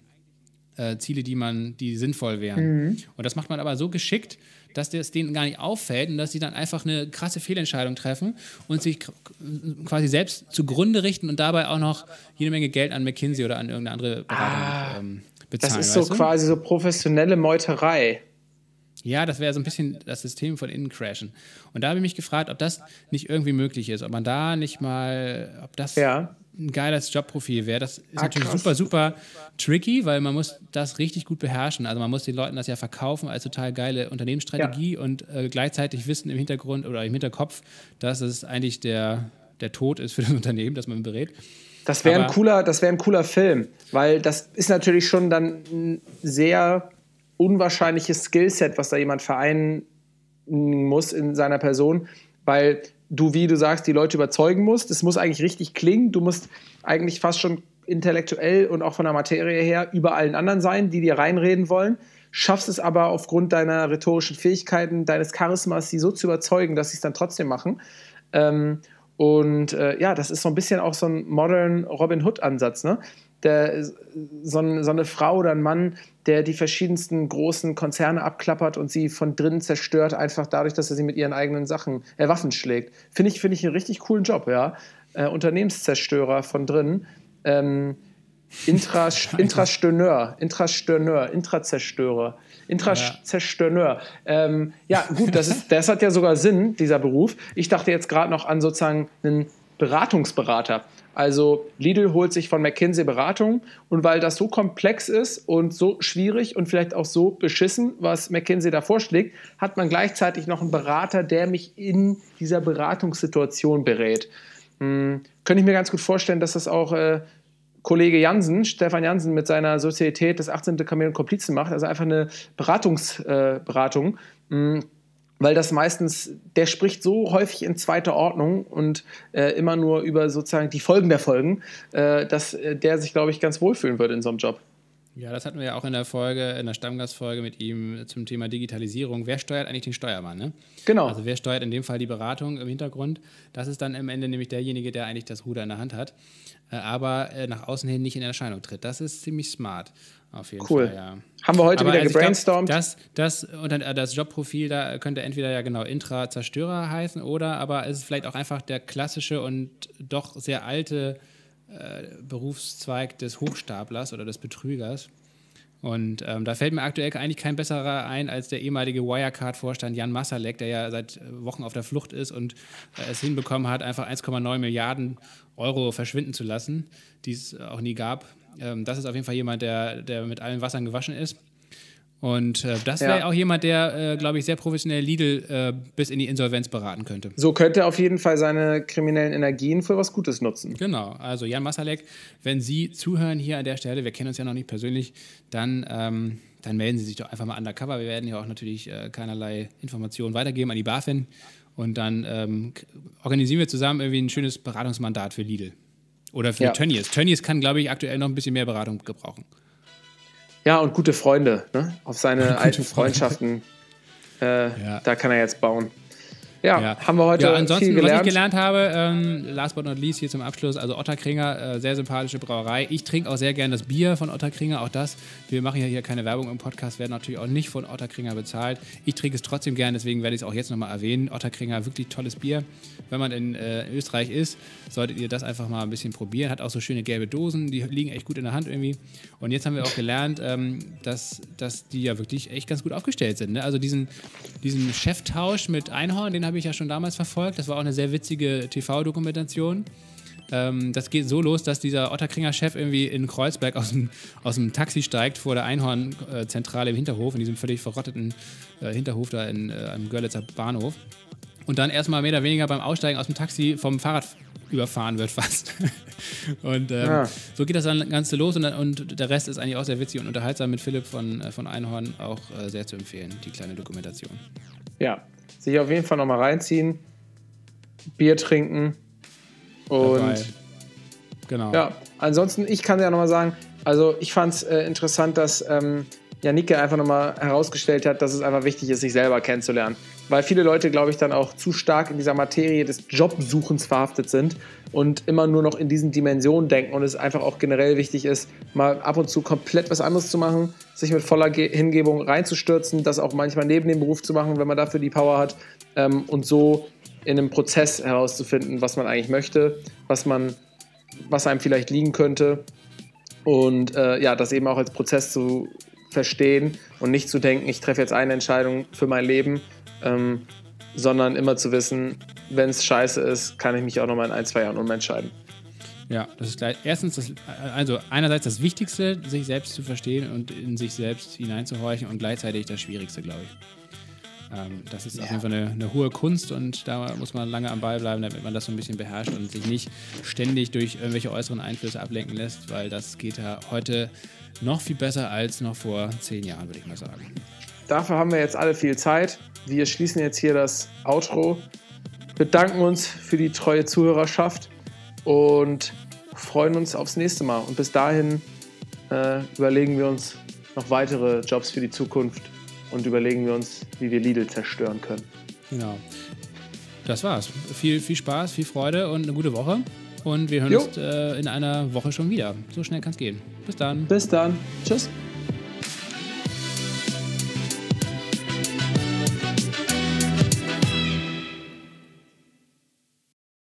äh, Ziele, die man, die sinnvoll wären. Mhm. Und das macht man aber so geschickt, dass das denen gar nicht auffällt und dass sie dann einfach eine krasse Fehlentscheidung treffen und sich quasi selbst zugrunde richten und dabei auch noch jede Menge Geld an McKinsey oder an irgendeine andere Beratung ah. ähm, bezahlen. Das ist so quasi so professionelle Meuterei. Ja, das wäre so ein bisschen das System von innen crashen. Und da habe ich mich gefragt, ob das nicht irgendwie möglich ist, ob man da nicht mal, ob das ja. ein geiles Jobprofil wäre. Das ist ah, natürlich krass. super, super tricky, weil man muss das richtig gut beherrschen. Also man muss den Leuten das ja verkaufen als total geile Unternehmensstrategie ja. und äh, gleichzeitig wissen im Hintergrund oder im Hinterkopf, dass es eigentlich der, der Tod ist für das Unternehmen, das man berät. Das wäre ein cooler, das wäre ein cooler Film, weil das ist natürlich schon dann ein sehr unwahrscheinliches Skillset, was da jemand vereinen muss in seiner Person, weil du, wie du sagst, die Leute überzeugen musst. Es muss eigentlich richtig klingen. Du musst eigentlich fast schon intellektuell und auch von der Materie her über allen anderen sein, die dir reinreden wollen. Schaffst es aber aufgrund deiner rhetorischen Fähigkeiten, deines Charismas, sie so zu überzeugen, dass sie es dann trotzdem machen. Ähm, und äh, ja, das ist so ein bisschen auch so ein modern Robin Hood-Ansatz. Ne? Der, so, ein, so, eine Frau oder ein Mann, der die verschiedensten großen Konzerne abklappert und sie von drinnen zerstört, einfach dadurch, dass er sie mit ihren eigenen Sachen, äh, Waffen schlägt. Finde ich, find ich einen richtig coolen Job, ja. Äh, Unternehmenszerstörer von drinnen. Ähm, Intras Intrastörneur, Intrastörneur, Intrazerstörer, Intrazerstörer. Ja. Ähm, ja, gut, das, ist, das hat ja sogar Sinn, dieser Beruf. Ich dachte jetzt gerade noch an sozusagen einen Beratungsberater. Also Lidl holt sich von McKinsey Beratung und weil das so komplex ist und so schwierig und vielleicht auch so beschissen, was McKinsey da vorschlägt, hat man gleichzeitig noch einen Berater, der mich in dieser Beratungssituation berät. Hm, könnte ich mir ganz gut vorstellen, dass das auch äh, Kollege Jansen, Stefan Jansen, mit seiner Sozietät des 18. Kamel und Komplizen macht, also einfach eine Beratungsberatung. Äh, hm, weil das meistens, der spricht so häufig in zweiter Ordnung und äh, immer nur über sozusagen die Folgen der Folgen, äh, dass äh, der sich, glaube ich, ganz wohlfühlen würde in so einem Job. Ja, das hatten wir ja auch in der Folge, in der Stammgastfolge mit ihm zum Thema Digitalisierung. Wer steuert eigentlich den Steuermann? Ne? Genau. Also wer steuert in dem Fall die Beratung im Hintergrund? Das ist dann am Ende nämlich derjenige, der eigentlich das Ruder in der Hand hat, äh, aber äh, nach außen hin nicht in Erscheinung tritt. Das ist ziemlich smart. Auf jeden cool. Fall, ja. Haben wir heute Aber wieder also gebrainstormt. Glaub, das, das, und dann, äh, das Jobprofil, da könnte entweder ja genau Intra-Zerstörer heißen oder aber ist es vielleicht auch einfach der klassische und doch sehr alte äh, Berufszweig des Hochstaplers oder des Betrügers. Und ähm, da fällt mir aktuell eigentlich kein besserer ein als der ehemalige Wirecard-Vorstand Jan Masalek, der ja seit Wochen auf der Flucht ist und äh, es hinbekommen hat, einfach 1,9 Milliarden Euro verschwinden zu lassen, die es auch nie gab. Ähm, das ist auf jeden Fall jemand, der, der mit allen Wassern gewaschen ist. Und äh, das wäre ja. auch jemand, der, äh, glaube ich, sehr professionell Lidl äh, bis in die Insolvenz beraten könnte. So könnte er auf jeden Fall seine kriminellen Energien für was Gutes nutzen. Genau. Also Jan Masalek, wenn Sie zuhören hier an der Stelle, wir kennen uns ja noch nicht persönlich, dann, ähm, dann melden Sie sich doch einfach mal undercover. Wir werden ja auch natürlich äh, keinerlei Informationen weitergeben an die BaFin. Und dann ähm, organisieren wir zusammen irgendwie ein schönes Beratungsmandat für Lidl. Oder für ja. Tönnies. Tönnies kann, glaube ich, aktuell noch ein bisschen mehr Beratung gebrauchen. Ja, und gute Freunde. Ne? Auf seine alten Freundschaften. Äh, ja. Da kann er jetzt bauen. Ja, ja, haben wir heute ja, ansonsten, viel gelernt. Was ich gelernt habe, ähm, last but not least hier zum Abschluss, also Otterkringer, äh, sehr sympathische Brauerei. Ich trinke auch sehr gerne das Bier von Otterkringer, auch das. Wir machen ja hier keine Werbung im Podcast, werden natürlich auch nicht von Otterkringer bezahlt. Ich trinke es trotzdem gerne, deswegen werde ich es auch jetzt nochmal erwähnen. Otterkringer, wirklich tolles Bier. Wenn man in äh, Österreich ist, solltet ihr das einfach mal ein bisschen probieren. Hat auch so schöne gelbe Dosen, die liegen echt gut in der Hand irgendwie. Und jetzt haben wir auch gelernt, ähm, dass, dass die ja wirklich echt ganz gut aufgestellt sind. Ne? Also diesen, diesen Cheftausch mit Einhorn, den habe ich ja schon damals verfolgt. Das war auch eine sehr witzige TV-Dokumentation. Ähm, das geht so los, dass dieser Otterkringer Chef irgendwie in Kreuzberg aus dem, aus dem Taxi steigt vor der Einhornzentrale im Hinterhof, in diesem völlig verrotteten äh, Hinterhof da in, äh, am Görlitzer Bahnhof. Und dann erstmal mehr oder weniger beim Aussteigen aus dem Taxi vom Fahrrad überfahren wird fast. und ähm, ja. so geht das dann Ganze los und, und, der Rest ist eigentlich auch sehr witzig und unterhaltsam mit Philipp von, äh, von Einhorn auch äh, sehr zu empfehlen, die kleine Dokumentation. Ja, sich auf jeden Fall nochmal reinziehen, Bier trinken und Dabei. genau. Ja, ansonsten, ich kann ja nochmal sagen, also ich fand es äh, interessant, dass ähm, Janike einfach nochmal herausgestellt hat, dass es einfach wichtig ist, sich selber kennenzulernen. Weil viele Leute, glaube ich, dann auch zu stark in dieser Materie des Jobsuchens verhaftet sind und immer nur noch in diesen Dimensionen denken und es einfach auch generell wichtig ist, mal ab und zu komplett was anderes zu machen, sich mit voller Hingebung reinzustürzen, das auch manchmal neben dem Beruf zu machen, wenn man dafür die Power hat ähm, und so in einem Prozess herauszufinden, was man eigentlich möchte, was man, was einem vielleicht liegen könnte. Und äh, ja, das eben auch als Prozess zu verstehen und nicht zu denken, ich treffe jetzt eine Entscheidung für mein Leben, ähm, sondern immer zu wissen, wenn es scheiße ist, kann ich mich auch nochmal in ein, zwei Jahren umentscheiden. Ja, das ist gleich, erstens, das, also einerseits das Wichtigste, sich selbst zu verstehen und in sich selbst hineinzuhorchen und gleichzeitig das Schwierigste, glaube ich. Ähm, das ist ja. auf jeden Fall eine, eine, hohe Kunst und da muss man lange am Ball bleiben, damit man das so ein bisschen beherrscht und sich nicht ständig durch irgendwelche äußeren Einflüsse ablenken lässt, weil das geht ja heute noch viel besser als noch vor zehn Jahren, würde ich mal sagen. Dafür haben wir jetzt alle viel Zeit. Wir schließen jetzt hier das Outro, bedanken uns für die treue Zuhörerschaft und freuen uns aufs nächste Mal. Und bis dahin äh, überlegen wir uns noch weitere Jobs für die Zukunft und überlegen wir uns, wie wir Lidl zerstören können. Genau. Das war's. Viel, viel Spaß, viel Freude und eine gute Woche. Und wir hören Jo. uns äh, in einer Woche schon wieder. So schnell kann es gehen. Bis dann. Bis dann. Tschüss.